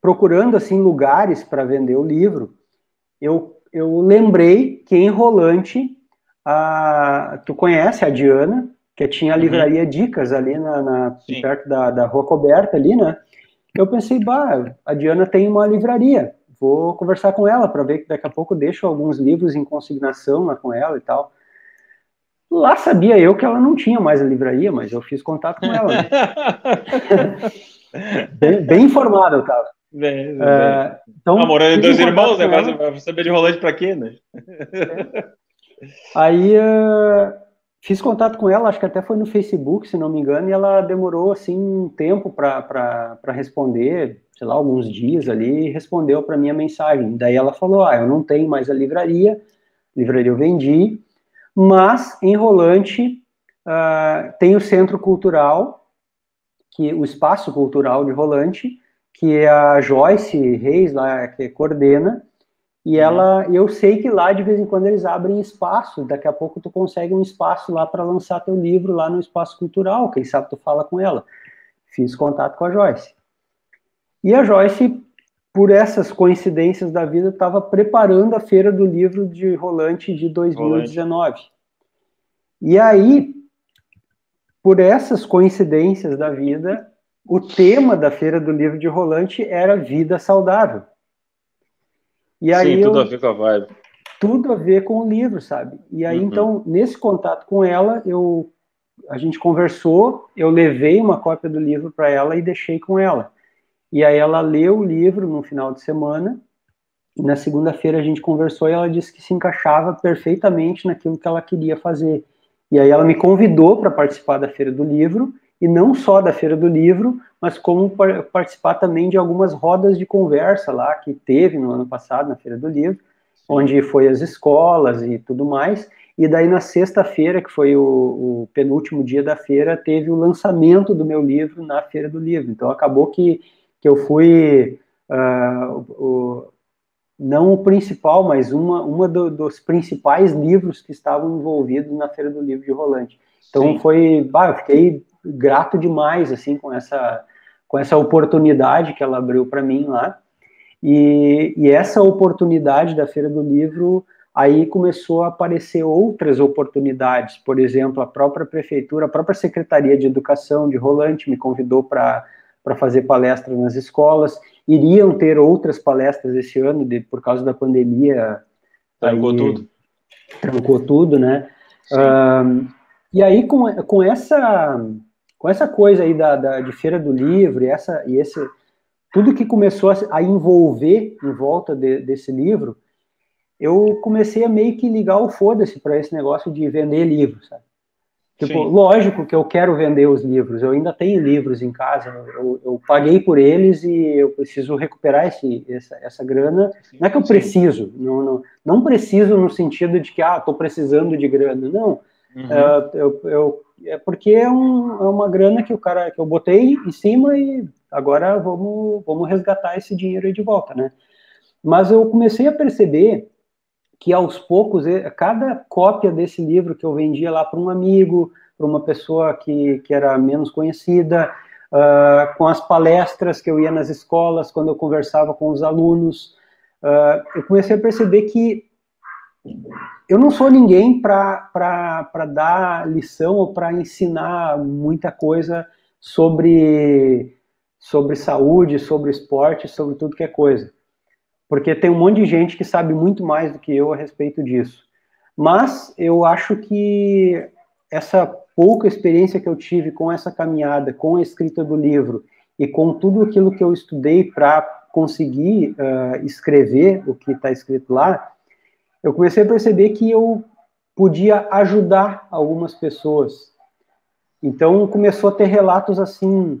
procurando assim lugares para vender o livro, eu eu lembrei que em Rolante, a, tu conhece a Diana, que tinha a uhum. livraria uhum. Dicas ali na, na perto da, da Rua Coberta ali, né? Eu pensei, bah, a Diana tem uma livraria, vou conversar com ela para ver que daqui a pouco deixo alguns livros em consignação lá com ela e tal. Lá sabia eu que ela não tinha mais a livraria, mas eu fiz contato com ela. Né? bem, bem informado eu tava. Bem, bem. Uh, então, ah, morando em dois irmãos, né? Vai saber de rolante para quê, né? Aí uh, fiz contato com ela, acho que até foi no Facebook, se não me engano, e ela demorou assim um tempo para responder, sei lá, alguns dias ali, e respondeu para minha mensagem. Daí ela falou: Ah, eu não tenho mais a livraria, livraria eu vendi, mas em Rolante uh, tem o Centro Cultural, que o Espaço Cultural de Rolante que é a Joyce Reis, lá, que coordena, e uhum. ela, eu sei que lá de vez em quando eles abrem espaço, daqui a pouco tu consegue um espaço lá para lançar teu livro lá no espaço cultural, quem sabe tu fala com ela. Fiz contato com a Joyce. E a Joyce, por essas coincidências da vida, estava preparando a feira do livro de Rolante de 2019. Rolante. E aí, por essas coincidências da vida, o tema da Feira do Livro de Rolante era vida saudável. E aí Sim, tudo eu, a ver com a vibe. Tudo a ver com o livro, sabe? E aí, uhum. então, nesse contato com ela, eu a gente conversou, eu levei uma cópia do livro para ela e deixei com ela. E aí ela leu o livro no final de semana, e na segunda-feira a gente conversou e ela disse que se encaixava perfeitamente naquilo que ela queria fazer. E aí ela me convidou para participar da Feira do Livro, e não só da Feira do Livro, mas como participar também de algumas rodas de conversa lá que teve no ano passado na Feira do Livro, onde foi as escolas e tudo mais. E daí na sexta-feira, que foi o, o, penúltimo dia da feira, teve o lançamento do meu livro na Feira do Livro. Então acabou que, que eu fui uh, o, não o principal, mas uma, uma do, dos principais livros que estavam envolvidos na Feira do Livro de Rolante. Então Sim. foi, bah, eu fiquei grato demais assim com essa com essa oportunidade que ela abriu para mim lá. E, e, essa oportunidade da Feira do Livro, aí começou a aparecer outras oportunidades. Por exemplo, a própria prefeitura, a própria Secretaria de Educação de Rolante me convidou para fazer palestras nas escolas. Iriam ter outras palestras esse ano, de, por causa da pandemia. Trancou aí, tudo. Trancou tudo, né? Um, e aí, com, com essa com essa coisa aí da, da, de feira do livro e essa e esse tudo que começou a, envolver em volta de, desse livro, eu comecei a meio que ligar o foda-se para esse negócio de vender livros, sabe? Tipo, Sim. lógico que eu quero vender os livros, eu ainda tenho livros em casa, eu, eu paguei por eles e eu preciso recuperar esse, essa, essa grana. Sim. Não é que eu preciso, não, não, não preciso no sentido de que, ah, estou precisando de grana, não. Uhum. Uh, eu, eu é porque é, um, é, uma grana que o cara que eu botei em cima e agora vamos, vamos resgatar esse dinheiro aí de volta, né? Mas eu comecei a perceber que aos poucos, cada cópia desse livro que eu vendia lá para um amigo, para uma pessoa que, que era menos conhecida, uh, com as palestras que eu ia nas escolas, quando eu conversava com os alunos, uh, eu comecei a perceber que eu não sou ninguém para dar lição ou para ensinar muita coisa sobre, sobre saúde, sobre esporte, sobre tudo que é coisa. Porque tem um monte de gente que sabe muito mais do que eu a respeito disso. Mas eu acho que essa pouca experiência que eu tive com essa caminhada, com a escrita do livro e com tudo aquilo que eu estudei para conseguir uh, escrever o que está escrito lá, eu comecei a perceber que eu podia ajudar algumas pessoas. Então começou a ter relatos assim,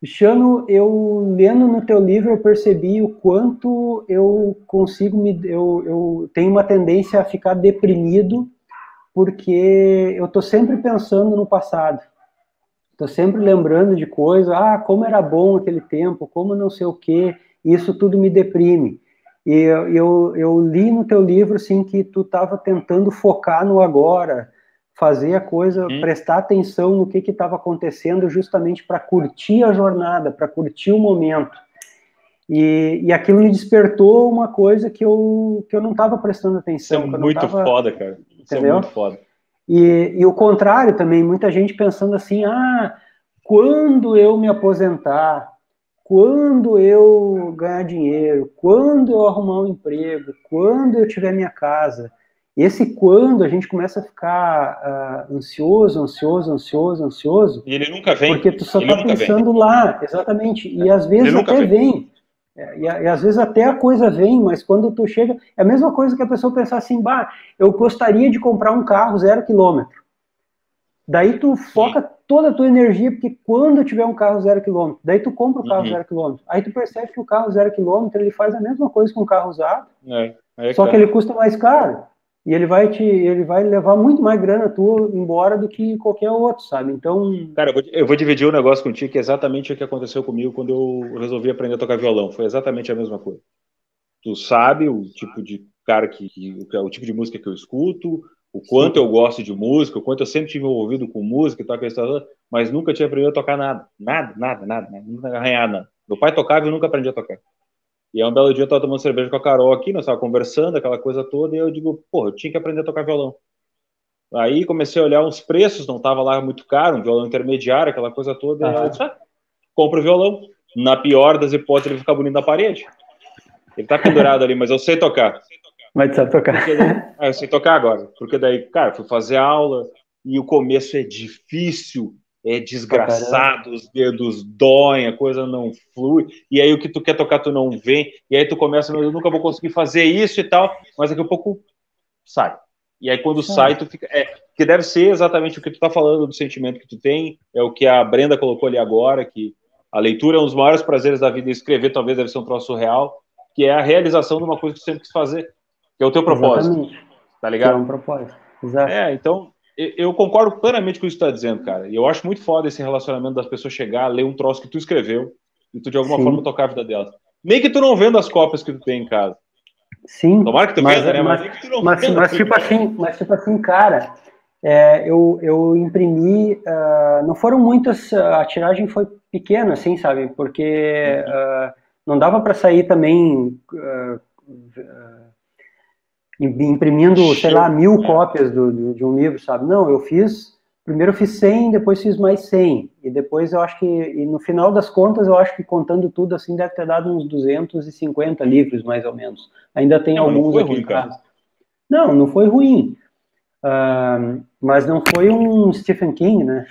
Cristiano, eu lendo no teu livro eu percebi o quanto eu consigo me eu, eu tenho uma tendência a ficar deprimido porque eu estou sempre pensando no passado. Estou sempre lembrando de coisas, ah, como era bom aquele tempo, como não sei o quê, isso tudo me deprime. E eu, eu, eu li no teu livro, assim, que tu estava tentando focar no agora, fazer a coisa, hum. prestar atenção no que estava acontecendo, justamente para curtir a jornada, para curtir o momento. E, e aquilo me despertou uma coisa que eu, que eu não estava prestando atenção. Isso é muito tava, foda, cara. Isso é entendeu? é muito foda. E, e o contrário também, muita gente pensando assim, ah, quando eu me aposentar, quando eu ganhar dinheiro, quando eu arrumar um emprego, quando eu tiver minha casa, esse quando a gente começa a ficar uh, ansioso, ansioso, ansioso, ansioso. E ele nunca vem. Porque tu só está pensando vem. lá, exatamente. E é. às vezes até vem. vem. É, e, e, às vezes até a coisa vem, mas quando tu chega. É a mesma coisa que a pessoa pensar assim, bah, eu gostaria de comprar um carro zero quilômetro. Daí tu foca Sim. toda a tua energia, porque quando tiver um carro zero quilômetro, daí tu compra o carro uhum. zero quilômetro. Aí tu percebe que o carro zero quilômetro ele faz a mesma coisa que um carro usado, é, é só que ele custa mais caro e ele vai te ele vai levar muito mais grana tua embora do que qualquer outro, sabe? Então, cara, eu vou, eu vou dividir um negócio contigo que é exatamente o que aconteceu comigo quando eu resolvi aprender a tocar violão. Foi exatamente a mesma coisa. Tu sabe o tipo de cara que, que o tipo de música que eu escuto, o quanto Sim. eu gosto de música, o quanto eu sempre tive envolvido com música e tal, mas nunca tinha aprendido a tocar nada. Nada, nada, nada, nada nunca arranhar nada. Meu pai tocava e eu nunca aprendi a tocar. E aí um belo dia eu tava tomando cerveja com a Carol aqui, nós tava conversando, aquela coisa toda, e eu digo, porra, eu tinha que aprender a tocar violão. Aí comecei a olhar uns preços, não tava lá muito caro, um violão intermediário, aquela coisa toda, e eu disse, ah, compro o violão. Na pior das hipóteses, ele vai ficar bonito na parede. Ele tá pendurado ali, mas eu sei tocar. Mas sabe tocar. Daí, eu sei tocar agora. Porque daí, cara, fui fazer aula, e o começo é difícil, é desgraçado, os dedos doem, a coisa não flui, e aí o que tu quer tocar tu não vem, e aí tu começa, eu nunca vou conseguir fazer isso e tal, mas daqui a pouco sai. E aí quando é. sai, tu fica. É, que deve ser exatamente o que tu tá falando do sentimento que tu tem, é o que a Brenda colocou ali agora, que a leitura é um dos maiores prazeres da vida, e escrever talvez deve ser um troço real, que é a realização de uma coisa que tu sempre quis fazer, que é o teu propósito. Exatamente. Tá ligado? Que é um propósito. Exato. É, então eu concordo plenamente com o que você está dizendo, cara. E eu acho muito foda esse relacionamento das pessoas chegar, ler um troço que tu escreveu e tu de alguma Sim. forma tocar a vida delas. Meio que tu não vendo as cópias que tu tem em casa. Sim. Tomara que tu mas, venda, né? Mas, mas, mas, mas tipo assim, mas tipo assim, cara, é, eu, eu imprimi, uh, não foram muitas, a tiragem foi pequena, assim, sabe? Porque uh, não dava para sair também uh, imprimindo, sei lá, mil cópias do, do, de um livro, sabe? Não, eu fiz, primeiro eu fiz 100, depois fiz mais 100, e depois eu acho que, e no final das contas, eu acho que contando tudo assim, deve ter dado uns 250 livros, mais ou menos. Ainda tem não, alguns aqui ruim, em casa. Cara. Não, não foi ruim. Uh, mas não foi um Stephen King, né?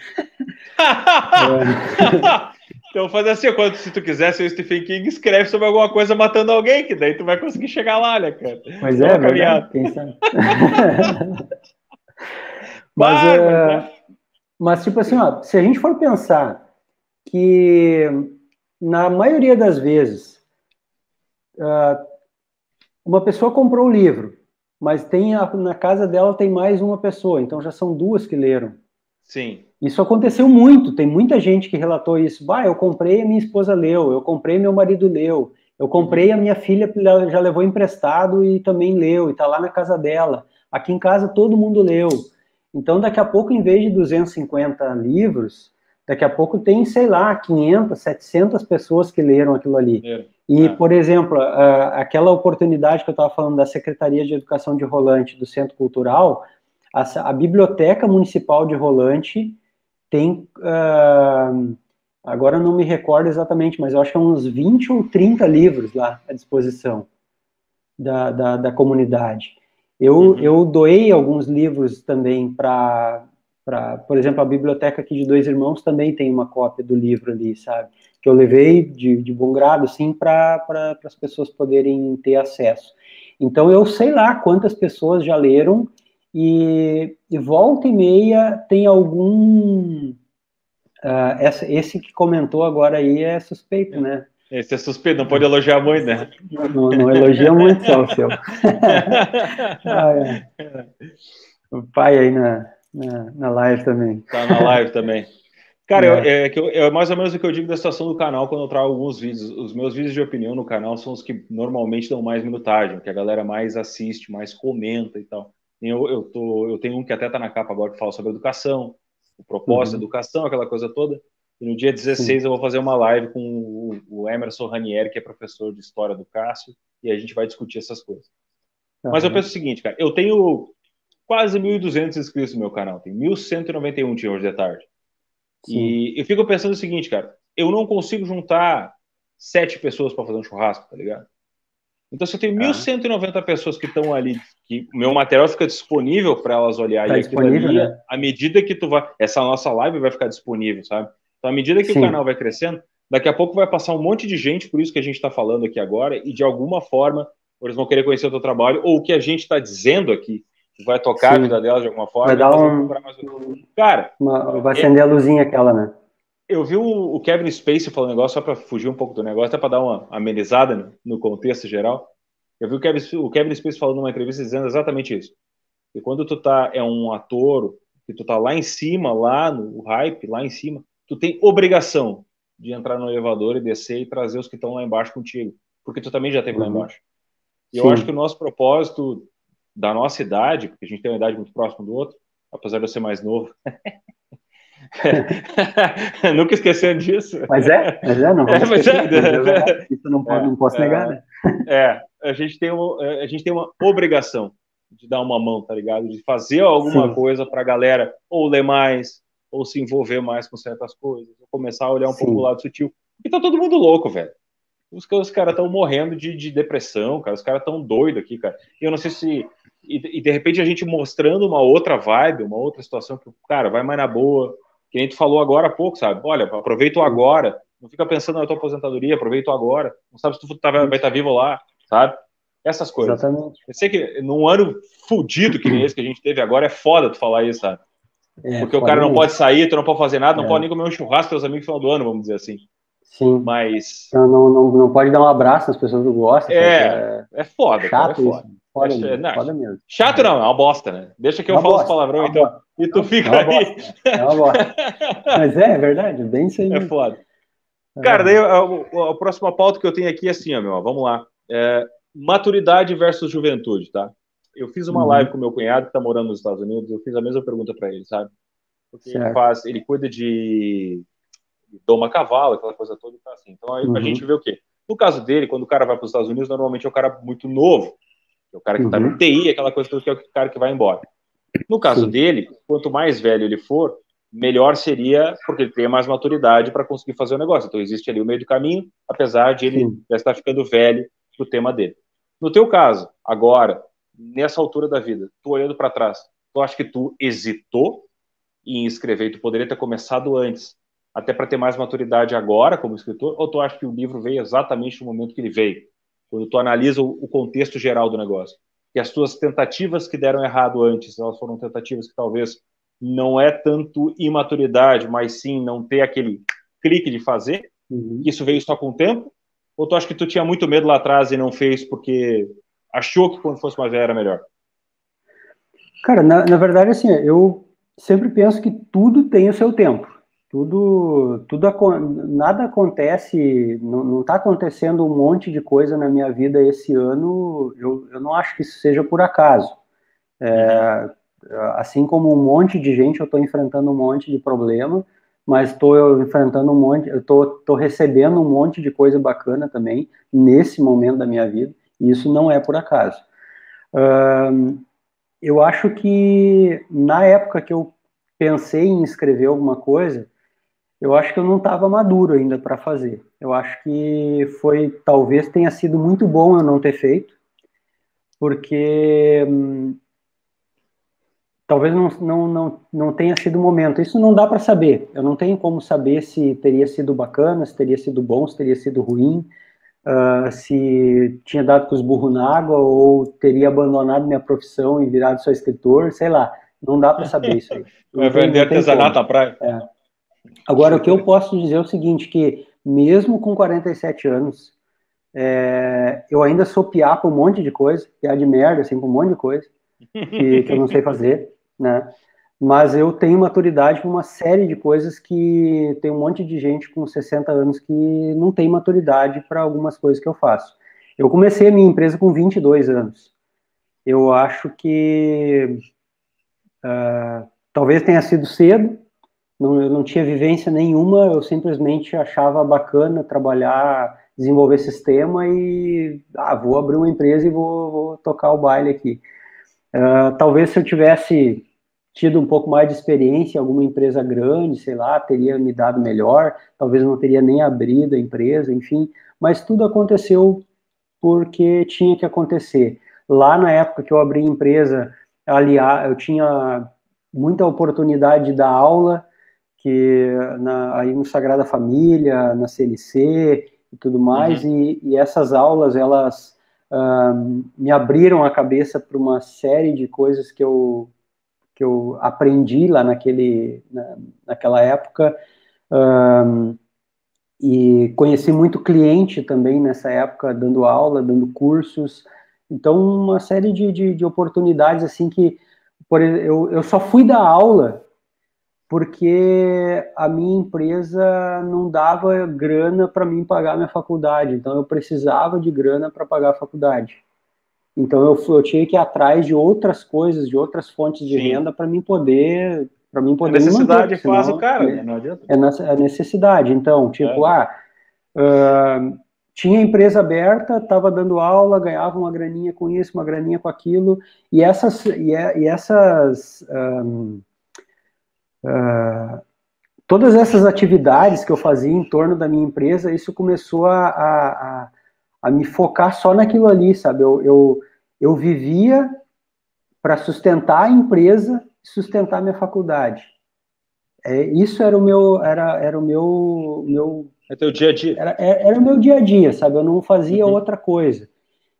Então fazer assim, quando, se tu quiser ser o Stephen King, escreve sobre alguma coisa matando alguém, que daí tu vai conseguir chegar lá, né, cara? Mas é, verdade, quem sabe. mas, vai, uh, mas, tipo assim, ó, se a gente for pensar que na maioria das vezes uh, uma pessoa comprou o livro, mas tem a, na casa dela tem mais uma pessoa, então já são duas que leram. Sim. Isso aconteceu muito, tem muita gente que relatou isso. Bah, eu comprei, a minha esposa leu, eu comprei, meu marido leu, eu comprei, a minha filha já levou emprestado e também leu, e está lá na casa dela. Aqui em casa todo mundo leu. Então, daqui a pouco, em vez de 250 livros, daqui a pouco tem, sei lá, 500, 700 pessoas que leram aquilo ali. É. E, é. por exemplo, aquela oportunidade que eu estava falando da Secretaria de Educação de Rolante do Centro Cultural, a, a Biblioteca Municipal de Rolante tem. Uh, agora não me recordo exatamente, mas eu acho que é uns 20 ou 30 livros lá à disposição da, da, da comunidade. Eu, uhum. eu doei alguns livros também para, por exemplo, a biblioteca aqui de Dois Irmãos também tem uma cópia do livro ali, sabe? Que eu levei de, de bom grado, assim, para pra, as pessoas poderem ter acesso. Então, eu sei lá quantas pessoas já leram e, e volta e meia tem algum. Uh, essa, esse que comentou agora aí é suspeito, né? Esse é suspeito, não pode elogiar muito, né? Não, não elogia muito só o seu. ah, é. O pai aí na, na, na, live também. Tá na live também. Cara, é. Eu, é, é mais ou menos o que eu digo da situação do canal quando eu trago alguns vídeos. Os meus vídeos de opinião no canal são os que normalmente dão mais minutagem, que a galera mais assiste, mais comenta e tal. Eu, eu, tô, eu tenho um que até tá na capa agora que fala sobre educação, o propósito uhum. da educação, aquela coisa toda. E no dia 16 Sim. eu vou fazer uma live com o, o, Emerson Ranieri, que é professor de História do Cássio, e a gente vai discutir essas coisas. Uhum. Mas eu penso o seguinte, cara, eu tenho quase 1.200 inscritos no meu canal, tem 1.191 tinha hoje de tarde. Sim. E eu fico pensando o seguinte, cara, eu não consigo juntar sete pessoas para fazer um churrasco, tá ligado? Então, se eu tenho 1.190 ah. pessoas que estão ali, que o meu material fica disponível para elas olharem, tá disponível, ali, né? à medida que tu vai, essa nossa live vai ficar disponível, sabe? Então, à medida que Sim. o canal vai crescendo, daqui a pouco vai passar um monte de gente, por isso que a gente está falando aqui agora, e de alguma forma eles vão querer conhecer o teu trabalho, ou o que a gente está dizendo aqui vai tocar Sim. a vida delas de alguma forma. Vai dar um... Cara, uma... vai acender é... a luzinha aquela, né? Eu vi o Kevin Spacey falando um negócio, só para fugir um pouco do negócio, até para dar uma amenizada no contexto geral. Eu vi o Kevin, o Kevin Spacey falando numa entrevista dizendo exatamente isso. E quando tu tá, é um ator, que tu tá lá em cima, lá no hype, lá em cima, tu tem obrigação de entrar no elevador e descer e trazer os que estão lá embaixo contigo, porque tu também já esteve uhum. lá embaixo. E Sim. eu acho que o nosso propósito da nossa idade, porque a gente tem uma idade muito próxima do outro, apesar de eu ser mais novo. Nunca esquecendo disso. Mas é, mas é, não. É, mas é. Isso não, pode, é, não posso é, negar, né? É, a gente, tem uma, a gente tem uma obrigação de dar uma mão, tá ligado? De fazer alguma Sim. coisa para a galera ou ler mais, ou se envolver mais com certas coisas, ou começar a olhar um Sim. pouco o lado sutil. E tá todo mundo louco, velho. Os, os caras estão morrendo de, de, depressão, cara. Os caras estão doidos aqui, cara. E eu não sei se. E, e, de repente a gente mostrando uma outra vibe, uma outra situação que, cara, vai mais na boa. Que a gente falou agora há pouco, sabe? Olha, aproveita o agora. Não fica pensando na tua aposentadoria, aproveita o agora. Não sabe se tu tá, vai estar tá vivo lá, sabe? Essas coisas. Exatamente. Eu sei que num ano fudido que nem esse que a gente teve agora, é foda tu falar isso, sabe? É, porque o cara não pode sair, tu não pode fazer nada, não é. pode nem comer um churrasco com os amigos no final do ano, vamos dizer assim. Sim. Mas. Não, não, não, não pode dar um abraço nas pessoas que gostam. É, é, é foda. Chato cara, é foda. Isso. Foda, é, não, foda mesmo. Chato não, é uma bosta, né? Deixa que eu falo os palavrão, então. Bosta. E tu fica é aí. É uma bosta. Mas é, é verdade, bem isso aí. É foda. É. Cara, daí a, a, a, próxima pauta que eu tenho aqui é assim, ó, meu, vamos lá. É, maturidade versus juventude, tá? Eu fiz uma uhum. live com meu cunhado que tá morando nos Estados Unidos, eu fiz a mesma pergunta para ele, sabe? Porque certo. ele faz, ele cuida de doma cavalo, aquela coisa toda, tá assim. Então aí uhum. a gente vê o quê? No caso dele, quando o cara vai para os Estados Unidos, normalmente é um cara muito novo, é o cara que está uhum. no TI, aquela coisa que é o cara que vai embora. No caso Sim. dele, quanto mais velho ele for, melhor seria, porque ele tem mais maturidade para conseguir fazer o negócio. Então existe ali o meio do caminho, apesar de ele Sim. já estar ficando velho pro tema dele. No teu caso, agora, nessa altura da vida, tu olhando para trás, tu acha que tu hesitou em escrever, tu poderia ter começado antes, até para ter mais maturidade agora como escritor, ou tu acha que o livro veio exatamente no momento que ele veio? Quando tu analisa o contexto geral do negócio. E as tuas tentativas que deram errado antes, elas foram tentativas que talvez não é tanto imaturidade, mas sim não ter aquele clique de fazer, uhum. isso veio só com o tempo? Ou tu acha que tu tinha muito medo lá atrás e não fez porque achou que quando fosse mais velho era melhor? Cara, na, na verdade, assim, eu sempre penso que tudo tem o seu tempo. Tudo, tudo nada acontece, não está acontecendo um monte de coisa na minha vida esse ano. Eu, eu não acho que isso seja por acaso. É, assim como um monte de gente, eu estou enfrentando um monte de problema, mas estou enfrentando um monte, eu estou recebendo um monte de coisa bacana também nesse momento da minha vida. E isso não é por acaso. Eu acho que na época que eu pensei em escrever alguma coisa, eu acho que eu não estava maduro ainda para fazer. Eu acho que foi, talvez tenha sido muito bom eu não ter feito, porque hum, talvez não, não, não, não tenha sido o momento. Isso não dá para saber. Eu não tenho como saber se teria sido bacana, se teria sido bom, se teria sido ruim, uh, se tinha dado com os burros na água ou teria abandonado minha profissão e virado só escritor, sei lá. Não dá para saber isso aí. Vai vender artesanato à praia. É. Agora, o que eu posso dizer é o seguinte, que mesmo com 47 anos, é, eu ainda sou piá para um monte de coisa, piá de merda, assim, para um monte de coisa, que, que eu não sei fazer, né? Mas eu tenho maturidade para uma série de coisas que tem um monte de gente com 60 anos que não tem maturidade para algumas coisas que eu faço. Eu comecei a minha empresa com 22 anos. Eu acho que uh, talvez tenha sido cedo, não, eu não tinha vivência nenhuma, eu simplesmente achava bacana trabalhar, desenvolver sistema e ah, vou abrir uma empresa e vou, vou tocar o baile aqui. Uh, talvez se eu tivesse tido um pouco mais de experiência em alguma empresa grande, sei lá, teria me dado melhor, talvez não teria nem abrido a empresa, enfim, mas tudo aconteceu porque tinha que acontecer. Lá na época que eu abri a empresa, aliás, eu tinha muita oportunidade de dar aula, que na, aí no Sagrada Família, na CLC e tudo mais, uhum. e, e, essas aulas, elas uh, me abriram a cabeça para uma série de coisas que eu, que eu aprendi lá naquele, na, naquela época, uh, e conheci muito cliente também nessa época, dando aula, dando cursos, então uma série de, de, de oportunidades, assim, que por, eu, eu só fui dar aula porque a minha empresa não dava grana para mim pagar minha faculdade, então eu precisava de grana para pagar a faculdade. Então eu, eu tinha que ir atrás de outras coisas, de outras fontes de Sim. renda para mim poder para mim poder a necessidade manter, faz o cara, é, não adianta. É, é necessidade. Então, tipo, é. ah, uh, tinha empresa aberta, estava dando aula, ganhava uma graninha com isso, uma graninha com aquilo, e essas e, e essas um, Uh, todas essas atividades que eu fazia em torno da minha empresa, isso começou a, a, a me focar só naquilo ali, sabe? Eu, eu, eu vivia para sustentar a empresa e sustentar a minha faculdade. É, isso era o meu, era, era o meu, meu é teu dia a dia. Era, é, era o meu dia a dia, sabe? Eu não fazia uhum. outra coisa.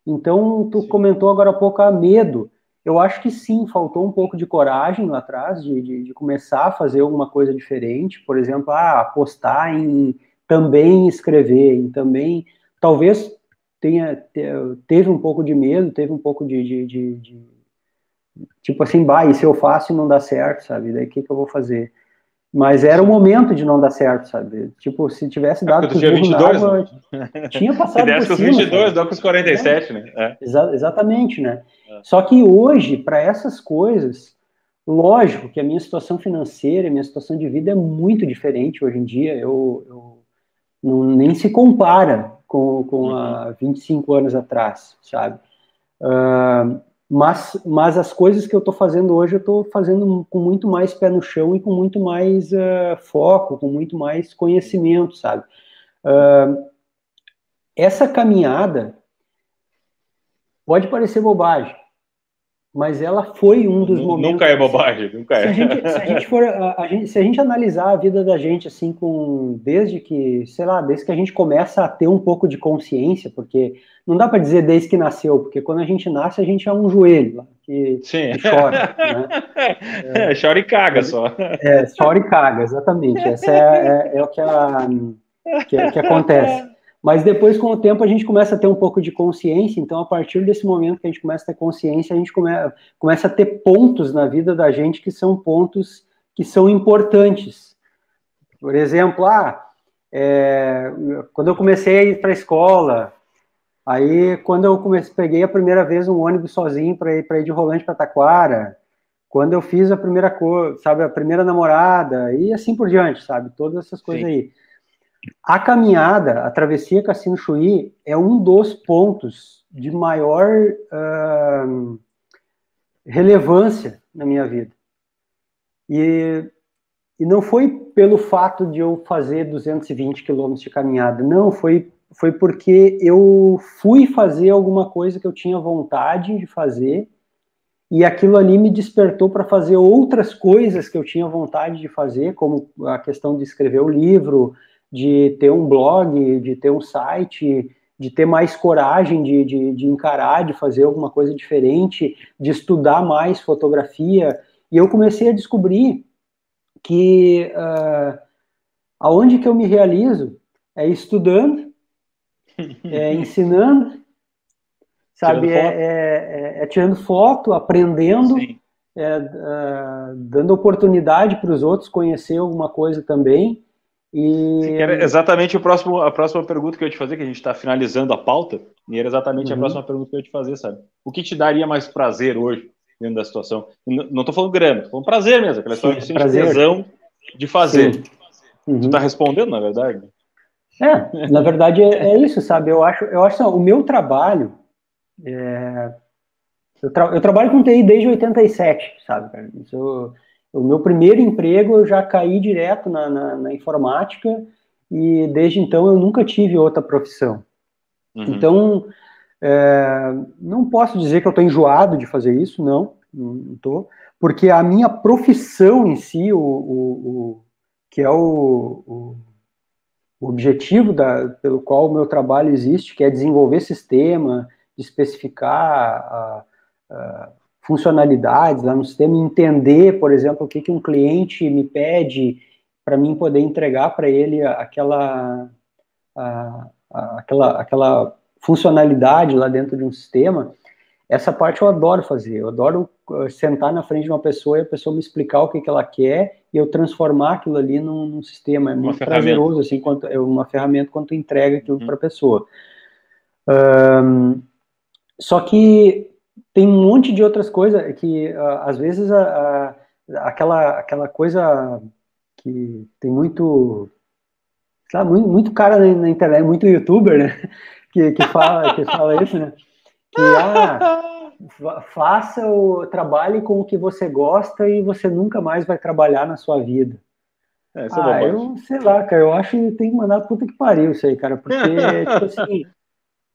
Então, tu Sim. comentou agora há pouco a medo. Eu acho que sim, faltou um pouco de coragem lá atrás, de, de, de começar a fazer alguma coisa diferente, por exemplo, ah, apostar em também escrever, em também, talvez tenha, teve um pouco de medo, teve um pouco de, de, de, de tipo assim, bah, e se eu faço e não dá certo, sabe, daí o que, que eu vou fazer? Mas era o momento de não dar certo, sabe? Tipo, se tivesse dado com tinha 22, água, né? tinha passado se por com os 22, dá com os 47, é. né? É. Exa exatamente, né? É. Só que hoje, para essas coisas, lógico que a minha situação financeira, a minha situação de vida é muito diferente hoje em dia. Eu, eu não, nem se compara com, com há 25 anos atrás, sabe? Uh, mas, mas as coisas que eu estou fazendo hoje, eu estou fazendo com muito mais pé no chão e com muito mais uh, foco, com muito mais conhecimento, sabe? Uh, essa caminhada pode parecer bobagem, mas ela foi um dos momentos. Nunca é bobagem, nunca é. Se a gente, se a gente for, a, a gente, se a gente analisar a vida da gente assim, com desde que, sei lá, desde que a gente começa a ter um pouco de consciência, porque não dá para dizer desde que nasceu, porque quando a gente nasce a gente é um joelho que, Sim. que chora, né? É, chora e caga só. É, chora e caga, exatamente. Essa é, é, é o que, a, que, que acontece. Mas depois, com o tempo, a gente começa a ter um pouco de consciência. Então, a partir desse momento que a gente começa a ter consciência, a gente come, começa a ter pontos na vida da gente que são pontos que são importantes. Por exemplo, ah, é, quando eu comecei a ir para a escola, aí quando eu comecei, peguei a primeira vez um ônibus sozinho para ir, ir de Rolante para Taquara, quando eu fiz a primeira coisa, sabe, a primeira namorada, e assim por diante, sabe, todas essas coisas Sim. aí. A caminhada, a travessia Cassino Chuí, é um dos pontos de maior uh, relevância na minha vida. E, e não foi pelo fato de eu fazer 220 quilômetros de caminhada, não, foi foi porque eu fui fazer alguma coisa que eu tinha vontade de fazer e aquilo ali me despertou para fazer outras coisas que eu tinha vontade de fazer, como a questão de escrever o livro, de ter um blog, de ter um site, de ter mais coragem de, de, de encarar, de fazer alguma coisa diferente, de estudar mais fotografia. E eu comecei a descobrir que uh, aonde que eu me realizo é estudando, é ensinando sabe? É, é, é, é, tirando foto, aprendendo, uh, dando oportunidade para os outros conhecer alguma coisa também. E... Era exatamente o próximo, a próxima pergunta que eu ia te fazer, que a gente está finalizando a pauta, e era exatamente uhum. a próxima pergunta que eu ia te fazer, sabe? O que te daria mais prazer hoje, dentro da situação? Não estou falando grana, estou falando prazer mesmo, aquela história de prazer. de fazer. Uhum. Tu está respondendo, na verdade? É, na verdade é, é, isso, sabe? Eu acho, eu acho assim, o meu trabalho, é, eu, tra eu, trabalho com TI desde 87, sabe, cara? Isso, o meu primeiro emprego eu já caí direto na, na, na, informática e desde então eu nunca tive outra profissão. Uhum. Então, é, não posso dizer que eu estou enjoado de fazer isso, não, não estou, porque a minha profissão em si, o, o, o que é o, o, objetivo da, pelo qual o meu trabalho existe, que é desenvolver sistema, especificar funcionalidades lá no sistema, entender, por exemplo, o que, que um cliente me pede para mim poder entregar para ele aquela, aquela, aquela funcionalidade lá dentro de um sistema, essa parte eu adoro fazer. Eu adoro uh, sentar na frente de uma pessoa e a pessoa me explicar o que, que ela quer e eu transformar aquilo ali num, num sistema. É uma muito prazeroso, assim, quanto, é uma ferramenta quando tu entrega aquilo uhum. para a pessoa. Um, só que tem um monte de outras coisas que, uh, às vezes, a, a, aquela, aquela coisa que tem muito, sabe, muito, muito cara na, na, internet, muito youtuber, né? Que, que, fala, que fala isso, né? Que, ah, faça o trabalho com o que você gosta e você nunca mais vai trabalhar na sua vida. É, é ah, eu sei lá, cara, eu acho que tem que mandar puta que pariu isso aí, cara, porque, tipo assim,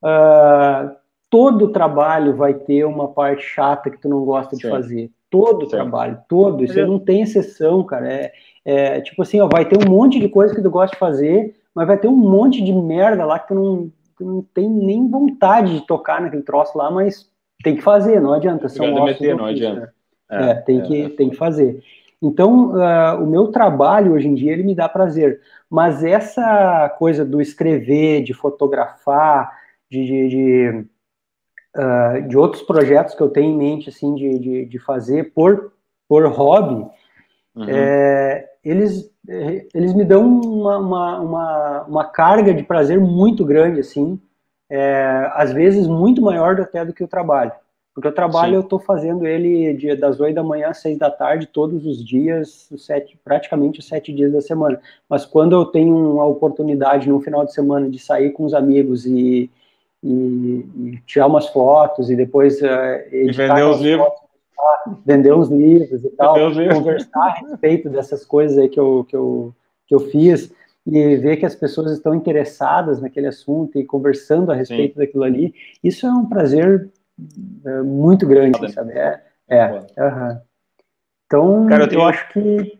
uh, todo trabalho vai ter uma parte chata que tu não gosta de Sim. fazer. Todo Sim. trabalho, todo. Isso não tem exceção, cara. É, é, tipo assim, ó, vai ter um monte de coisa que tu gosta de fazer, mas vai ter um monte de merda lá que tu não, tu não tem nem vontade de tocar naquele troço lá, mas tem que fazer, não adianta. São meter, não adianta. Né? É, é, tem, que, é, tem que fazer. Então, uh, o meu trabalho hoje em dia, ele me dá prazer. Mas essa coisa do escrever, de fotografar, de, de, de uh, de outros projetos que eu tenho em mente, assim, de, de, de fazer por, por hobby, uhum. é, eles, eles me dão uma, uma, uma, uma, carga de prazer muito grande, assim, é, às vezes muito maior até do que o trabalho. Porque o trabalho Sim. eu estou fazendo ele de, das 8 da manhã às 6 da tarde, todos os dias, sete, praticamente os sete dias da semana. Mas quando eu tenho uma oportunidade no final de semana de sair com os amigos e, e, e tirar umas fotos e depois uh, e vender os livros. Fotos, vender os livros e tal, conversar a respeito dessas coisas aí que eu, que, eu, que eu fiz e ver que as pessoas estão interessadas naquele assunto e conversando a respeito Sim. daquilo ali, isso é um prazer é, muito grande, sabe? É, é. Uhum. Então, Cara, eu, tenho... eu, acho que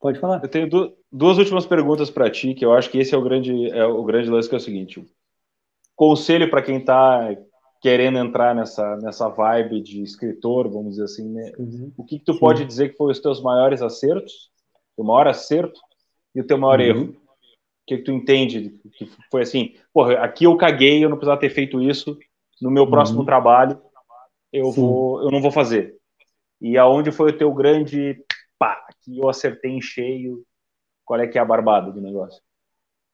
pode falar. Eu tenho duas últimas perguntas para ti, que eu acho que esse é o grande, é o grande lance que é o seguinte conselho para quem está querendo entrar nessa, nessa vibe de escritor, vamos dizer assim, né? Uhum. O que, que tu Sim. pode dizer que foi os teus maiores acertos, o maior acerto e o teu maior uhum. erro? O que, que tu entende que foi assim, porra, aqui eu caguei, eu não precisava ter feito isso, no meu próximo uhum. trabalho eu vou, eu não vou fazer. E aonde foi o teu grande pá, que eu acertei em cheio? Qual é que é a barbada do negócio?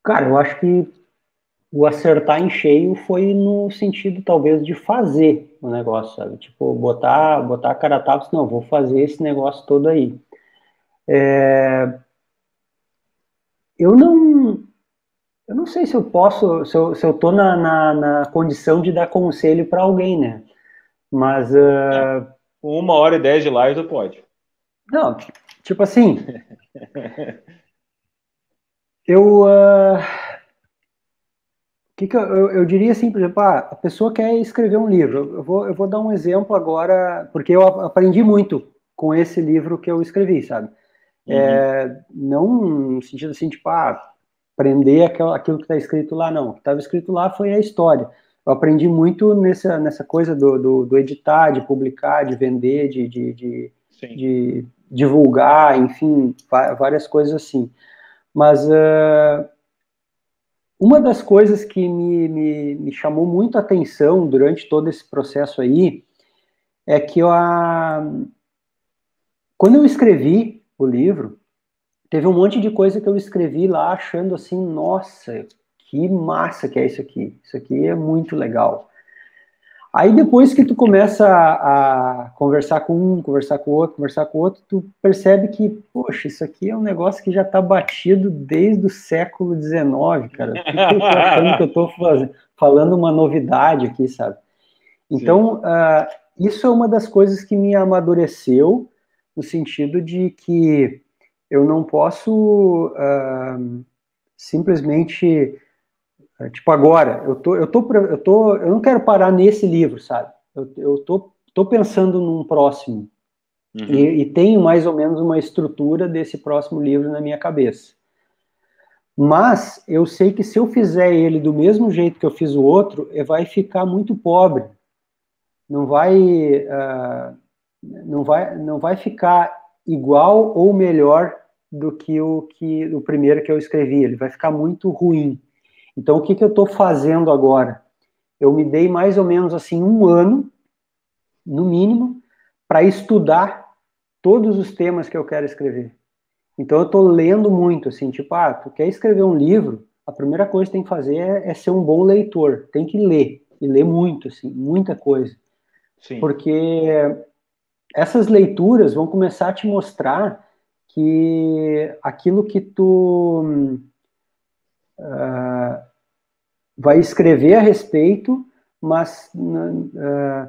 Cara, eu acho que o acertar em cheio foi no sentido talvez de fazer o negócio, sabe? Tipo, botar, botar a cara a tapa, não, vou fazer esse negócio todo aí. É... Eu não, eu não sei se eu posso, se eu, se eu tô na, na, na condição de dar conselho para alguém, né? Mas uh... uma hora e dez de live tu pode. Não, tipo assim, eu uh que, que eu, eu, eu, diria assim, por exemplo, ah, a pessoa quer escrever um livro. Eu vou, eu vou dar um exemplo agora, porque eu aprendi muito com esse livro que eu escrevi, sabe? Uhum. É, não no sentido assim, tipo, ah, aprender aquilo, aquilo que está escrito lá, não. O que estava escrito lá foi a história. Eu aprendi muito nessa, nessa coisa do, do, do editar, de publicar, de vender, de, de, de, de divulgar, enfim, várias coisas assim. Mas uh, uma das coisas que me, me, me chamou muito a atenção durante todo esse processo aí é que eu, a... quando eu escrevi o livro, teve um monte de coisa que eu escrevi lá achando assim, nossa, que massa que é isso aqui. Isso aqui é muito legal. Aí depois que tu começa a, a, conversar com um, conversar com o outro, conversar com o outro, tu percebe que, poxa, isso aqui é um negócio que já está batido desde o século XIX, cara. Por que eu tô achando que eu estou falando uma novidade aqui, sabe? Então, uh, isso é uma das coisas que me amadureceu, no sentido de que eu não posso uh, simplesmente é, tipo, agora, eu tô, eu tô, eu tô, eu não quero parar nesse livro, sabe? Eu, eu tô, tô pensando num próximo. Uhum. E, e tenho mais ou menos uma estrutura desse próximo livro na minha cabeça. Mas eu sei que se eu fizer ele do mesmo jeito que eu fiz o outro, vai ficar muito pobre. Não vai, uh, não vai, não vai ficar igual ou melhor do que o que o primeiro que eu escrevi. Ele vai ficar muito ruim. Então, o que, que eu estou fazendo agora? Eu me dei mais ou menos assim um ano, no mínimo, para estudar todos os temas que eu quero escrever. Então, eu estou lendo muito, assim, tipo, ah, tu quer escrever um livro, a primeira coisa que tem que fazer é, é ser um bom leitor, tem que ler, e ler muito, assim, muita coisa. Sim. Porque essas leituras vão começar a te mostrar que aquilo que tu uh, vai escrever a respeito, mas uh,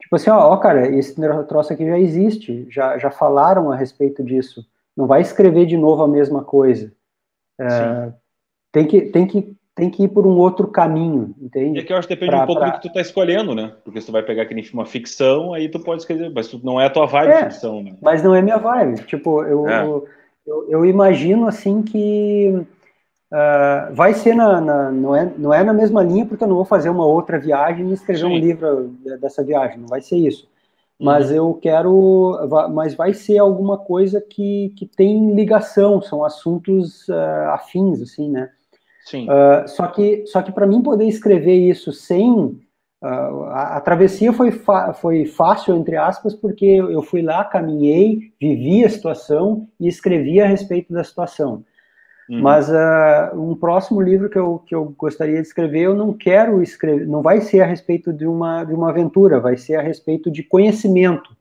tipo assim, ó, ó, cara, esse troço aqui já existe, já, já falaram a respeito disso. Não vai escrever de novo a mesma coisa. Uh, tem que tem que tem que ir por um outro caminho, entende? É que eu acho que depende pra, um pouco pra... do que tu tá escolhendo, né? Porque se tu vai pegar aquele uma ficção, aí tu pode escrever, mas tu, não é a tua vibe é, ficção, né? Mas não é minha vibe. Tipo, eu, é. eu, eu, imagino assim que Uh, vai ser na, na, não, é, não é na mesma linha, porque eu não vou fazer uma outra viagem e escrever Sim. um livro dessa viagem, não vai ser isso. Mas uhum. eu quero, mas vai ser alguma coisa que, que tem ligação, são assuntos uh, afins, assim, né? Sim. Uh, só que, só que para mim poder escrever isso sem a, a, travessia foi, foi fácil, entre aspas, porque eu fui lá, caminhei, vivi a situação e escrevi a respeito da situação. Uhum. Mas uh, um próximo livro que eu, que eu gostaria de escrever, eu não quero escrever, não vai ser a respeito de uma, de uma aventura, vai ser a respeito de conhecimento.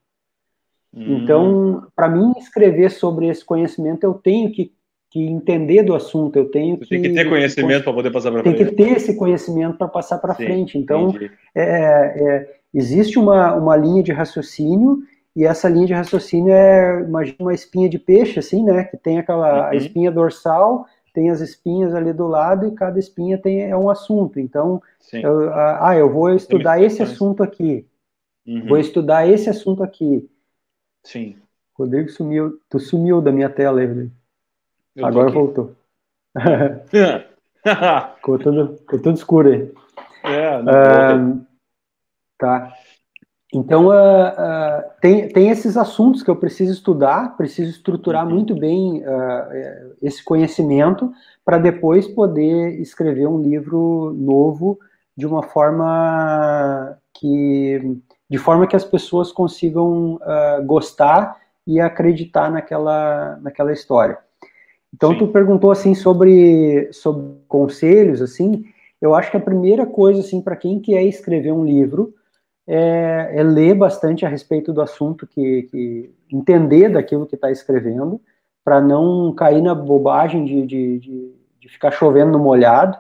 Uhum. Então, para mim, escrever sobre esse conhecimento, eu tenho que, que entender do assunto, eu tenho que. Tem que ter conhecimento para poder passar para frente. Tem que ter esse conhecimento para passar para frente. Então, é, é, existe uma, uma linha de raciocínio e essa linha de raciocínio é, imagina uma espinha de peixe, assim, né? Que tem aquela uhum. espinha dorsal, tem as espinhas ali do lado e cada espinha tem é um assunto. Então, eu, ah, eu vou estudar esse assunto aqui. Uhum. Vou estudar esse assunto aqui. Sim. Rodrigo sumiu, tu sumiu da minha tela aí, Agora voltou. ficou, tudo, ficou tudo escuro aí. É, não uh, Tá. Então, uh, uh, tem, tem esses assuntos que eu preciso estudar, preciso estruturar uhum. muito bem uh, esse conhecimento para depois poder escrever um livro novo de uma forma que, de forma que as pessoas consigam gostar e acreditar naquela, naquela história. Então, Sim. tu perguntou assim sobre, sobre conselhos, assim, eu acho que a primeira coisa assim para quem quer escrever um livro é, é ler bastante a respeito do assunto, que, que entender daquilo que está escrevendo, para não cair na bobagem de, de, de, de, ficar chovendo no molhado,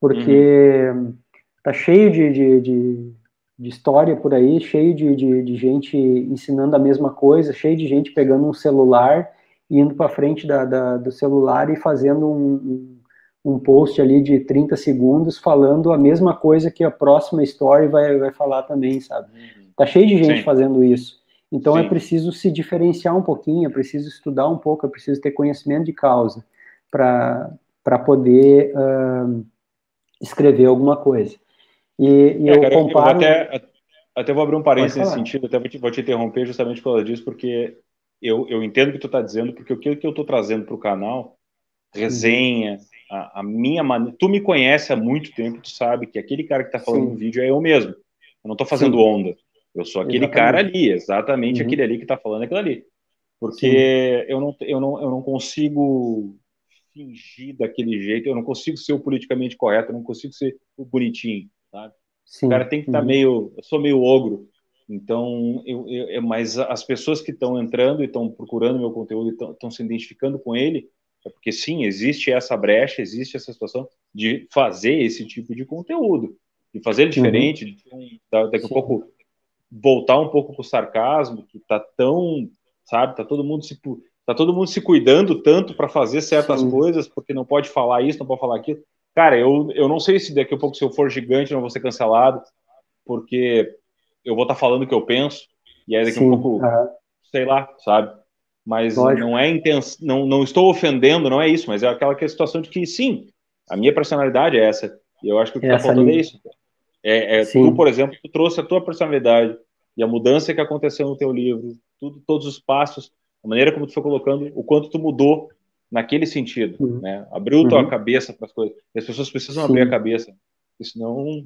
porque uhum. tá cheio de, de, história por aí, cheio de, gente ensinando a mesma coisa, cheio de gente pegando um celular, indo para frente da, da, do celular e fazendo um, um, um post ali de 30 segundos falando a mesma coisa que a próxima story vai, vai falar também, sabe? Uhum. Tá cheio de gente Sim. fazendo isso. Então é Sim. é preciso se diferenciar um pouquinho, é preciso estudar um pouco, é preciso ter conhecimento de causa para poder uh, escrever alguma coisa. E, e é, eu cara, comparo... Eu até, até vou abrir um parênteses nesse sentido, até vou te, vou te, interromper justamente por causa disso, porque eu, eu entendo o que tu está dizendo, porque o que, que eu estou trazendo para o canal, resenha, a, a, minha maneira... Tu me conhece há muito tempo, tu sabe que aquele cara que está falando Sim. no vídeo é eu mesmo. Eu não estou fazendo Sim. onda. Eu sou aquele exatamente. cara ali, exatamente uhum. aquele ali que está falando aquilo ali. Porque eu não, eu, não, eu não consigo fingir daquele jeito, eu não consigo ser o politicamente correto, eu não consigo ser o bonitinho, sabe? Sim. O cara tem que estar tá uhum. meio. Eu sou meio ogro, então, eu, eu, mas as pessoas que estão entrando e estão procurando meu conteúdo e estão se identificando com ele, é porque sim, existe essa brecha, existe essa situação de fazer esse tipo de conteúdo, de fazer ele uhum. diferente, uhum. de, daqui a pouco voltar um pouco para o sarcasmo, que está tão, sabe, tá todo mundo se tá todo mundo se cuidando tanto para fazer certas Sim. coisas, porque não pode falar isso, não pode falar aquilo. Cara, eu, eu não sei se daqui a pouco, se eu for gigante, não vou ser cancelado, porque eu vou estar tá falando o que eu penso, e aí daqui a pouco, uhum. sei lá, sabe? Mas Lógico. não é intenso, não, não estou ofendendo, não é isso, mas é aquela que é a situação de que, sim, a minha personalidade é essa, e eu acho que o que está faltando ali. é isso. É, é tu, por exemplo, tu trouxe a tua personalidade e a mudança que aconteceu no teu livro, tudo, todos os passos, a maneira como tu foi colocando, o quanto tu mudou naquele sentido, uhum. né? Abriu uhum. tua cabeça para as coisas. E as pessoas precisam Sim. abrir a cabeça, senão,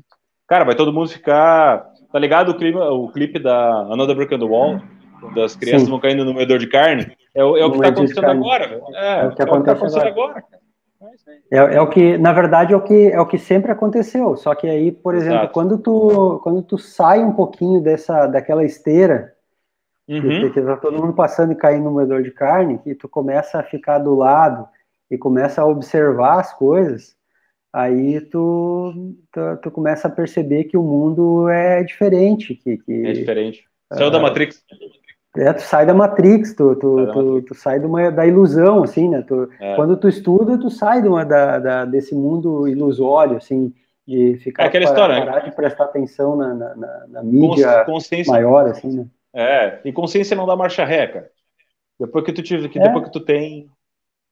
cara, vai todo mundo ficar, tá ligado o clipe, o clipe da Another Brick on the Wall, das crianças Sim. vão caindo no moedor de carne, é, o, é o que está acontecendo agora, é, é, o que, é o que tá acontecendo agora. é, é, o que, na verdade, é o que é o que sempre aconteceu. Só que aí, por exemplo, Exato. quando tu quando tu sai um pouquinho dessa daquela esteira uhum. que, que tá todo mundo passando e caindo no moedor de carne, e tu começa a ficar do lado e começa a observar as coisas, aí tu, tu, tu começa a perceber que o mundo é diferente. Que, que é diferente. Saiu uh, da Matrix. É, tu sai da Matrix, tu, tu, sai, tu, tu sai de uma, da ilusão, assim, né? Tu, é. Quando tu estuda, tu sai de uma, da, da, desse mundo ilusório, assim, de ficar é aquela para, história, né? parar de prestar atenção na, na, na, na mídia consciência, maior, assim, né? É, e consciência não dá marcha ré, cara. Depois que tu tive, que é. depois que tu tem,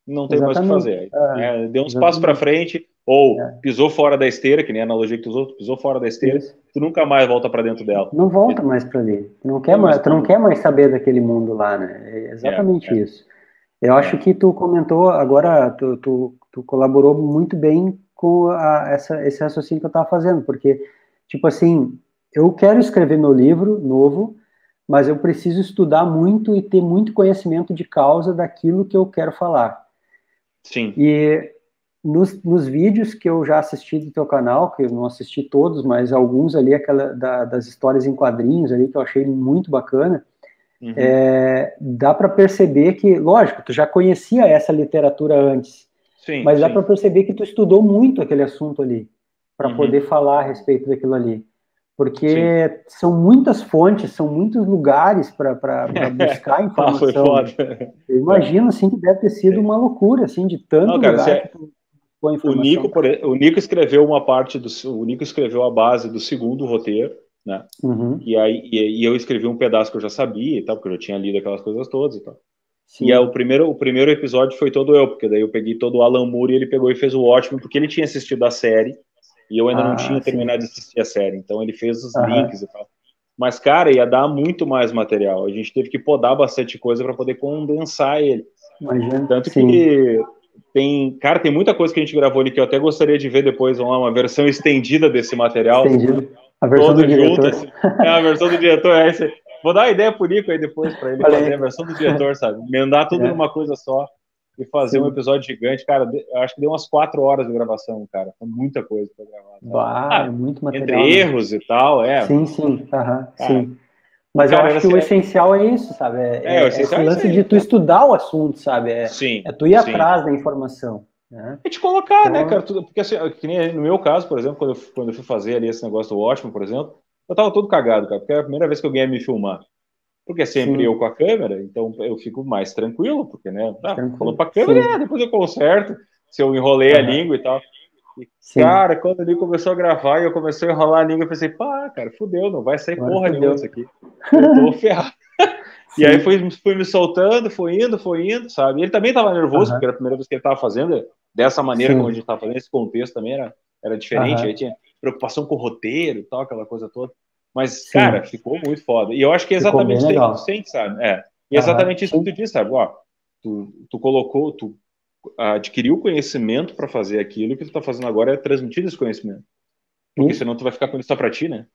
não tem Exatamente. mais o que fazer. É, deu uns passos para frente, ou é. pisou fora da esteira, que nem a analogia que tu usou, pisou fora da esteira, Isso. tu nunca mais volta para dentro dela. Não volta mais para ali. Tu não quer mais, tu não quer mais saber daquele mundo lá, né? É exatamente é, é. isso. Eu acho que tu comentou agora, tu, tu, tu colaborou muito bem com a, essa, esse raciocínio que eu estava fazendo, porque tipo assim, eu quero escrever meu livro novo, mas eu preciso estudar muito e ter muito conhecimento de causa daquilo que eu quero falar. Sim. E nos, nos, vídeos que eu já assisti do teu canal, que eu não assisti todos, mas alguns ali, aquela da, das histórias em quadrinhos ali, que eu achei muito bacana, uhum. é, dá para perceber que, lógico, tu já conhecia essa literatura antes, sim, mas sim. dá para perceber que tu estudou muito aquele assunto ali, para uhum. poder falar a respeito daquilo ali. Porque sim. são muitas fontes, são muitos lugares para buscar informação. ah, eu imagino assim que deve ter sido uma loucura, assim, de tanto não, cara, lugar. É o Nico, por, o Nico escreveu uma parte do o Nico escreveu a base do segundo roteiro, né? Uhum. E aí e, e, eu escrevi um pedaço que eu já sabia e tal, porque eu já tinha lido aquelas coisas todas e tal. Sim. E aí, o primeiro o primeiro episódio foi todo eu, porque daí eu peguei todo o Alan Moore e ele pegou e fez o ótimo porque ele tinha assistido a série e eu ainda ah, não tinha sim. terminado de assistir a série, então ele fez os links e tal. Mas cara, ia dar muito mais material. A gente teve que podar bastante coisa para poder condensar ele. Imagina, Tanto sim. que tem, cara, tem muita coisa que a gente gravou ali que eu até gostaria de ver depois, lá, uma versão estendida desse material. Estendido. A versão do diretor. Assim. É, a versão do diretor. É. Vou dar uma ideia pro Nico aí depois para ele fazer a versão do diretor, sabe? Emendar tudo é. numa coisa só e fazer Sim. um episódio gigante. Cara, eu acho que deu umas quatro horas de gravação, cara. Foi muita coisa para gravar. Bah, ah, é muito material. Entre né? erros e tal, é. Sim, sim. Uhum, sim. Mas cara, eu acho que o essencial é isso, sabe? É, é, é esse é lance de tu estudar o assunto, sabe? É, sim, é tu ir sim. atrás da informação. Né? É te colocar, né, então, né, cara? Tudo, porque assim, que nem no meu caso, por exemplo, quando eu, quando eu fui fazer ali esse negócio do ótimo, por exemplo, eu tava todo cagado, cara, porque é a primeira vez que alguém ia me filmar. Porque é sempre sim. eu com a câmera, então eu fico mais tranquilo, porque, né, ah, falou pra câmera, é, depois eu conserto. se eu enrolei uhum. a língua e tal. E, cara, quando ele começou a gravar e eu comecei a enrolar a língua, eu pensei, pá, cara, fudeu, não vai sair Agora porra nenhuma isso aqui. Eu tô ferrado. e aí fui, fui me soltando, foi indo, foi indo, sabe? Ele também tava nervoso, uhum. porque era a primeira vez que ele tava fazendo, dessa maneira Sim. como a gente tava fazendo, esse contexto também era, era diferente, uhum. aí tinha preocupação com o roteiro e tal, aquela coisa toda. Mas, Sim. cara, ficou muito foda. E eu acho que é exatamente isso que tu sente, sabe? É. E é exatamente isso que tu disse, sabe? Ó, tu, tu colocou, tu adquiriu o conhecimento para fazer aquilo, o que tu tá fazendo agora é transmitir esse conhecimento. Porque senão tu vai ficar com isso só pra ti, né?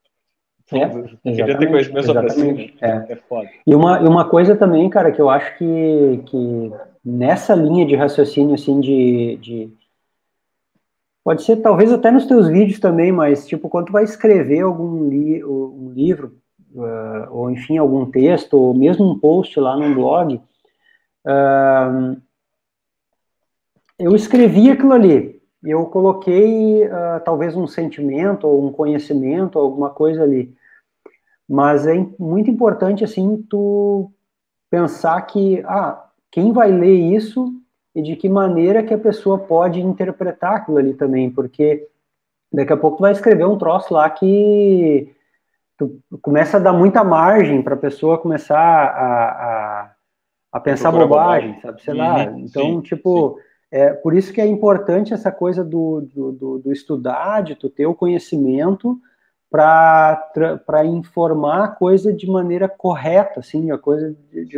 É, Queria ter conhecimento só pra si, né? É. é foda. E uma, e uma coisa também, cara, que eu acho que, que nessa linha de raciocínio, assim, de, de Pode ser, talvez até nos teus vídeos também, mas, tipo, quando tu vai escrever algum li um livro, uh, ou enfim, algum texto, ou mesmo um post lá no blog, uh, eu escrevi aquilo ali. Eu coloquei, uh, talvez, um sentimento, ou um conhecimento, alguma coisa ali. Mas é muito importante, assim, tu pensar que, ah, quem vai ler isso e de que maneira que a pessoa pode interpretar aquilo ali também, porque daqui a pouco tu vai escrever um troço lá que tu começa a dar muita margem para a pessoa começar a, a, a pensar bobagem, bobagem, sabe? Sei uhum, lá. Então, sim, tipo, sim. É por isso que é importante essa coisa do, do, do, do estudar, de tu ter o conhecimento para informar a coisa de maneira correta, assim, a coisa de, de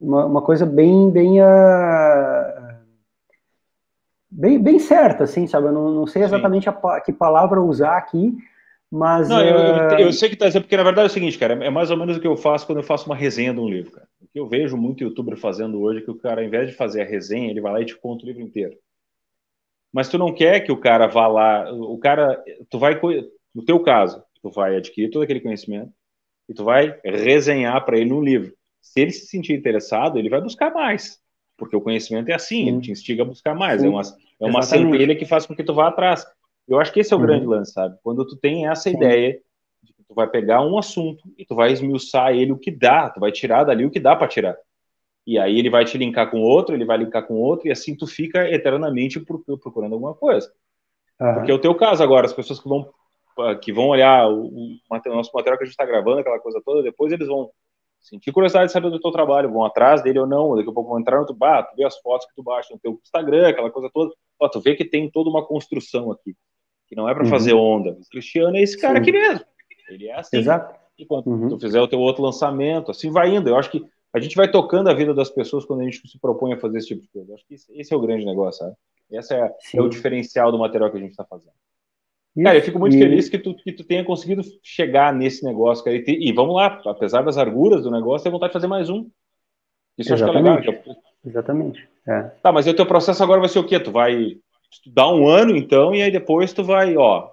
uma, uma coisa bem, bem, uh, bem, bem certa, assim, sabe? Eu não, não sei exatamente a, que palavra usar aqui, mas. Não, eu, eu, ah, eu, sei que tá dizendo, porque na verdade é o seguinte, cara, é mais ou menos o que eu faço quando eu faço uma resenha de um livro, cara. O que eu vejo muito youtuber fazendo hoje é que o cara, ao invés de fazer a resenha, ele vai lá e te conta o livro inteiro. Mas tu não quer que o cara vá lá, o cara, tu vai, no teu caso, tu vai adquirir todo aquele conhecimento e tu vai resenhar para ele no livro se ele se sentir interessado, ele vai buscar mais. Porque o conhecimento é assim, Sim. ele te instiga a buscar mais. É. É uma, é uma centelha que faz com que tu vá atrás. Eu acho que esse é o uhum. grande lance, sabe? Quando tu tem essa ideia tu vai pegar um assunto e tu vai esmiuçar ele o que dá, tu vai tirar dali o que dá para tirar. E aí ele vai te linkar com outro, ele vai linkar com outro, e assim tu fica eternamente procurando alguma coisa. Uhum. Porque é o teu caso agora, as pessoas que vão, que vão olhar o, o nosso material que a gente está gravando, aquela coisa toda, depois eles vão sentir curiosidade de saber do teu trabalho, vão atrás dele ou não, daqui a pouco vão entrar no teu, ah, tu vê as fotos que tu baixa no teu Instagram, aquela coisa toda, ó, tu vê que tem toda uma construção aqui, que não é para uhum. fazer onda. O Cristiano é esse cara Sim. aqui mesmo, ele é assim. Exato. E quando uhum. tu fizer o teu outro lançamento, assim vai indo. Eu acho que a gente vai tocando a vida das pessoas quando a gente se propõe a fazer esse tipo de coisa. Eu acho que esse é o grande negócio, sabe? Esse é, é o diferencial do material que a gente está fazendo. Cara, eu fico muito e... feliz que tu, que tu tenha conseguido chegar nesse negócio, cara. E, te, e, vamos lá, apesar das arguras do negócio, tem vontade de fazer mais um. Isso Exatamente. acho que é legal. Exatamente. É. Tá, mas o teu processo agora vai ser o quê? Tu vai estudar um ano, então, e aí depois tu vai, ó.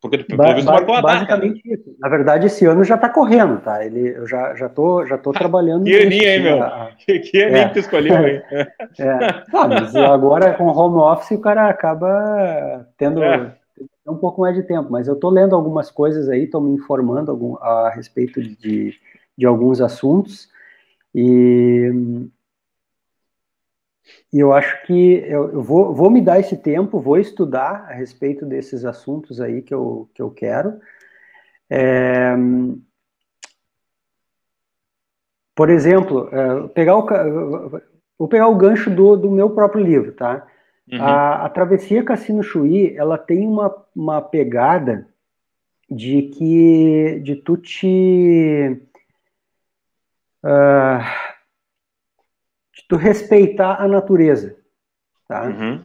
Porque tu, marcou a Basicamente data. isso. Na verdade, esse ano já tá correndo, tá? Ele, eu já, já, tô, já tô trabalhando. que aninho, hein, meu? A... Que, que é. que tu escolheu, hein? é. Mas agora com home office o cara acaba tendo. É um pouco mais de tempo, mas eu estou lendo algumas coisas aí, estou me informando algum, a respeito de, de alguns assuntos, e, e eu acho que eu, eu, vou, vou me dar esse tempo, vou estudar a respeito desses assuntos aí que eu, que eu quero. É, por exemplo, é, pegar o, vou pegar o gancho do, do meu próprio livro, tá? Uhum. A, a, travessia Cassino Chuí, ela tem uma, uma pegada de que de tu te uh, tu respeitar a natureza, tá? Uhum.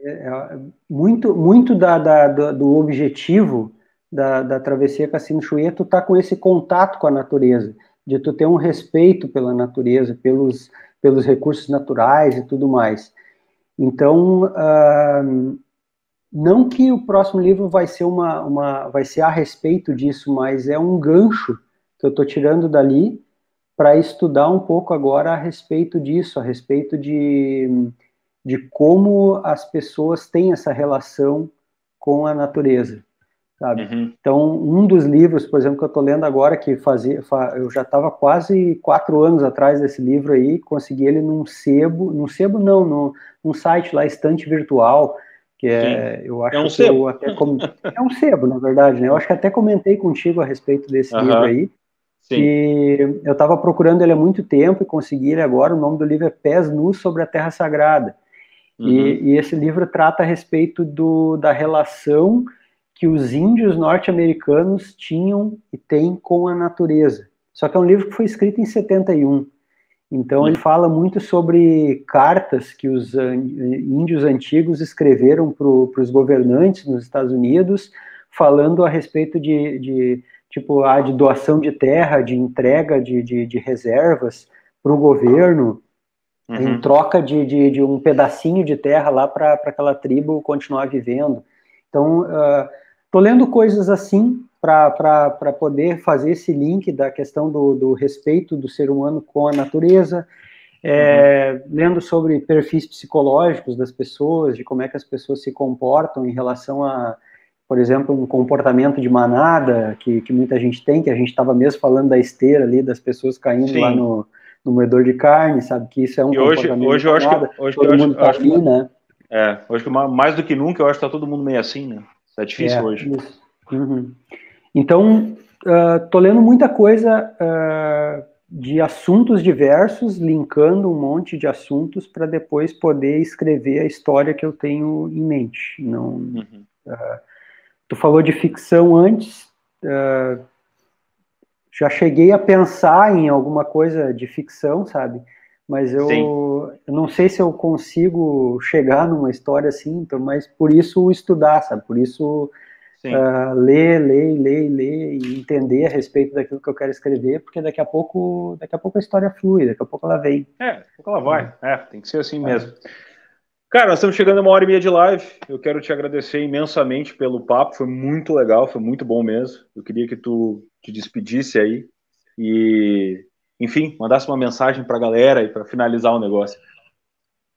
É, é, muito muito da, da, do objetivo da, da travessia Cassino Chuí é tu tá com esse contato com a natureza, de tu ter um respeito pela natureza, pelos pelos recursos naturais e tudo mais. Então, uh, não que o próximo livro vai ser uma, uma, vai ser a respeito disso, mas é um gancho que eu estou tirando dali para estudar um pouco agora a respeito disso, a respeito de, de como as pessoas têm essa relação com a natureza. sabe? Uhum. Então, um dos livros, por exemplo, que eu estou lendo agora, que fazia, eu já estava quase quatro anos atrás desse livro aí, consegui ele num sebo, num sebo não, num, num site lá, Estante Virtual, que é, Sim. eu acho é um que sebo. eu até com... é um sebo, na verdade, né? Eu acho que até comentei contigo a respeito desse uhum. livro aí. Sim. E eu estava procurando ele há muito tempo e consegui ele agora. O nome do livro é Pés Nus sobre a Terra Sagrada. Uhum. E, e, esse livro trata a respeito do, da relação que os índios norte-americanos tinham e têm com a natureza. Só que é um livro que foi escrito em 71. Então uhum. ele fala muito sobre cartas que os índios antigos escreveram para os governantes nos Estados Unidos, falando a respeito de, de tipo a de doação de terra, de entrega de, de, de reservas para o governo, uhum. em troca de, de, de, um pedacinho de terra lá para aquela tribo continuar vivendo. Então, uh, lendo coisas assim para poder fazer esse link da questão do, do, respeito do ser humano com a natureza, é, uhum. lendo sobre perfis psicológicos das pessoas, de como é que as pessoas se comportam em relação a, por exemplo, um comportamento de manada que, que muita gente tem, que a gente estava mesmo falando da esteira ali, das pessoas caindo Sim. lá no, no moedor de carne, sabe? Que isso é um e hoje, hoje eu acho que hoje todo mundo tá ali, né? É, hoje mais do que nunca eu acho que tá todo mundo meio assim, né? Isso é difícil é, hoje. Uhum. Então, uh, tô lendo muita coisa uh, de assuntos diversos, linkando um monte de assuntos para depois poder escrever a história que eu tenho em mente. Não, uhum. uh, tu falou de ficção antes. Uh, já cheguei a pensar em alguma coisa de ficção, sabe? Mas eu, eu, não sei se eu consigo chegar numa história assim, então, mas por isso estudar, sabe? Por isso uh, ler, ler, ler, ler e entender a respeito daquilo que eu quero escrever, porque daqui a pouco, daqui a pouco a história flui, daqui a pouco ela vem. É, daqui a pouco ela vai. É, tem que ser assim é. mesmo. Cara, nós estamos chegando a uma hora e meia de live. Eu quero te agradecer imensamente pelo papo. Foi muito legal, foi muito bom mesmo. Eu queria que tu te despedisse aí e, enfim, mandasse uma mensagem para a galera e para finalizar o negócio.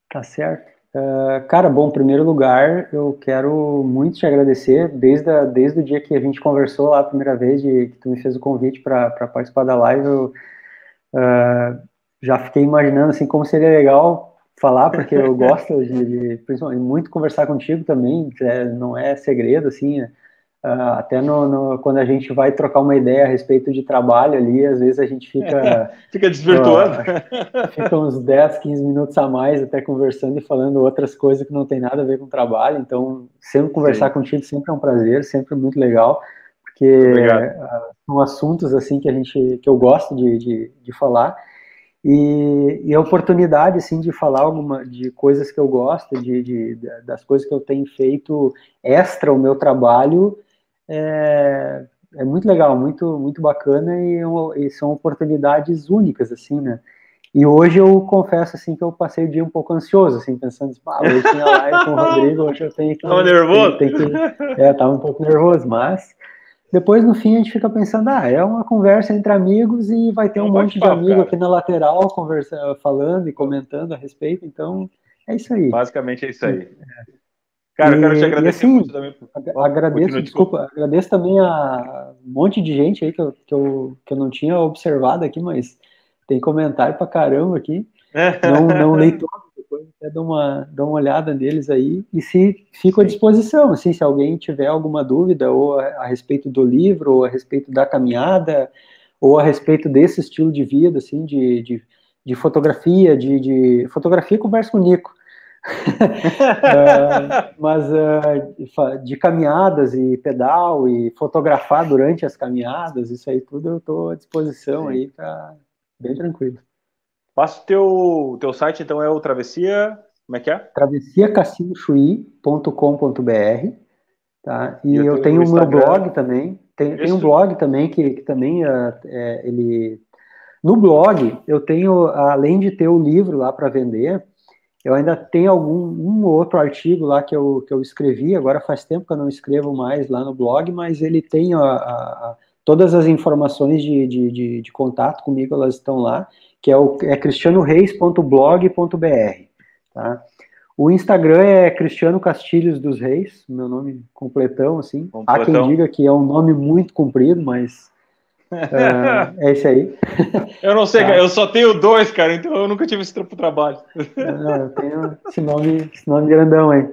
Tá certo. Uh, cara, bom, em primeiro lugar, eu quero muito te agradecer desde, a, desde o dia que a gente conversou lá a primeira vez, de, que tu me fez o convite para participar da live. Eu uh, já fiquei imaginando assim como seria legal falar, porque eu gosto de, de muito conversar contigo também, é, não é segredo, assim, uh, até no, no, quando a gente vai trocar uma ideia a respeito de trabalho ali, às vezes a gente fica... fica desvirtuando. Uh, fica uns 10, 15 minutos a mais até conversando e falando outras coisas que não tem nada a ver com trabalho, então sempre conversar Sim. contigo sempre é um prazer, sempre muito legal, porque uh, são assuntos assim que a gente, que eu gosto de, de, de falar, e, e, a oportunidade assim de falar alguma de coisas que eu gosto de, de, das coisas que eu tenho feito extra o meu trabalho é, é muito legal muito muito bacana e, e, são oportunidades únicas assim né? E hoje eu confesso assim que eu passei o dia um pouco ansioso assim pensando ah, hoje tinha live com o Rodrigo hoje eu tenho que tava nervoso? tenho, tenho que, é tava um pouco nervoso mas depois, no fim, a gente fica pensando, ah, é uma conversa entre amigos e vai ter um monte de amigo aqui na lateral conversa, falando e comentando a respeito, então é isso aí. Basicamente é isso aí. Cara, eu quero te agradecer assim, muito também. Agradeço, desculpa, agradeço também a um monte de gente aí que eu, que, eu, que eu não tinha observado aqui, mas tem comentário pra caramba aqui. não, não leio todos, depois até dou uma, dou uma olhada neles aí, e se fico à disposição, assim, se alguém tiver alguma dúvida, ou a, a, respeito do livro, ou a respeito da caminhada, ou a respeito desse estilo de vida, assim, de, de, de fotografia, de, de fotografia, conversa com o Nico, uh, mas uh, de caminhadas e pedal e fotografar durante as caminhadas, isso aí tudo eu estou à disposição Sim. aí para bem tranquilo. Passa o teu, teu site, então, é o Travessia. Como é que é? travessiacassinochuí.com.br tá? E, e eu tenho o meu blog também. Tem, tem um blog também que, que também uh, é, ele. No blog, eu tenho, além de ter o livro lá para vender, eu ainda tenho algum um outro artigo lá que eu, que eu escrevi, agora faz tempo que eu não escrevo mais lá no blog, mas ele tem a, a, a todas as informações de, de, de, de, contato comigo, elas estão lá que é, o, é cristianoreis.blog.br. Tá? O Instagram é Cristiano Castilhos dos Reis, meu nome completão, assim. Completão. Há quem diga que é um nome muito comprido, mas uh, é esse aí. Eu não sei, tá. cara, eu só tenho dois, cara, então eu nunca tive esse trabalho. Não, eu tenho esse nome, esse nome grandão aí.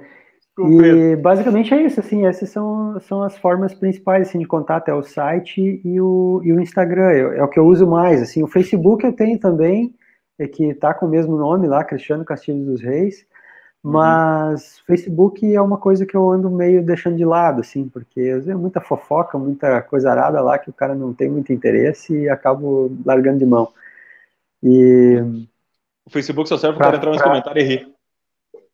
E basicamente é isso, assim, essas são, são as formas principais assim, de contato, é o site e o, e o Instagram, é, é o que eu uso mais, assim, o Facebook eu tenho também, é que tá com o mesmo nome lá, Cristiano Castilho dos Reis, uhum. mas uhum. Facebook é uma coisa que eu ando meio deixando de lado, assim, porque às vezes é muita fofoca, muita coisa arada lá que o cara não tem muito interesse e acabo largando de mão. E... O Facebook só serve para entrar nos comentários e rir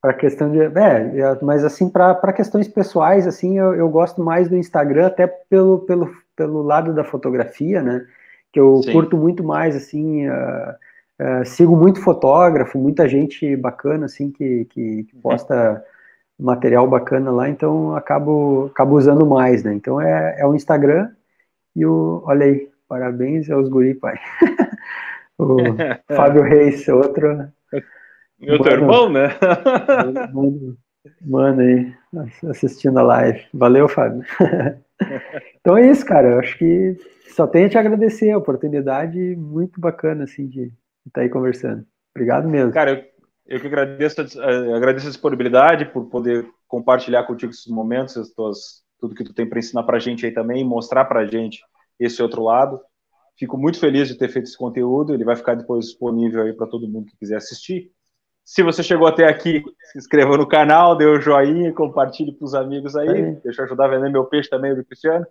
para questão de é, é, mas assim para questões pessoais assim eu, eu, gosto mais do Instagram até pelo, pelo, pelo lado da fotografia né? Que eu Sim. curto muito mais assim uh, uh, sigo muito fotógrafo muita gente bacana assim que, que, que posta material bacana lá então acabo acabo usando mais né? Então é, é o Instagram e o olha aí parabéns aos guri pai. O Fábio Reis outro meu mano, teu irmão, né? mano, mano aí, assistindo a live. Valeu, Fábio. então é isso, cara. Eu acho que só tenho a te agradecer a oportunidade muito bacana, assim, de estar aí conversando. Obrigado mesmo. Cara, eu, eu que agradeço, eh, agradeço a disponibilidade por poder compartilhar contigo esses momentos, as tuas, tudo que tu tem para ensinar para a gente aí também, mostrar para a gente esse outro lado. Fico muito feliz de ter feito esse conteúdo. Ele vai ficar depois disponível aí para todo mundo que quiser assistir. Se você chegou até aqui, se inscreva no canal, dê o um joinha, compartilhe para os amigos aí. Deixa eu ajudar a vender meu peixe também do Cristiano.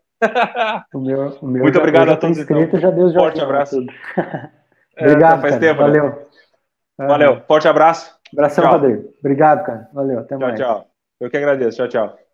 O meu, o meu Muito já, obrigado a todos. Inscrito, então. já deu Forte abraço. obrigado, é, faz cara. tempo. Né? Valeu. Né? Valeu. Forte abraço. Abração, tchau. Rodrigo. Obrigado, cara. Valeu. Até tchau, mais. Tchau, tchau. Eu que agradeço. Tchau, tchau.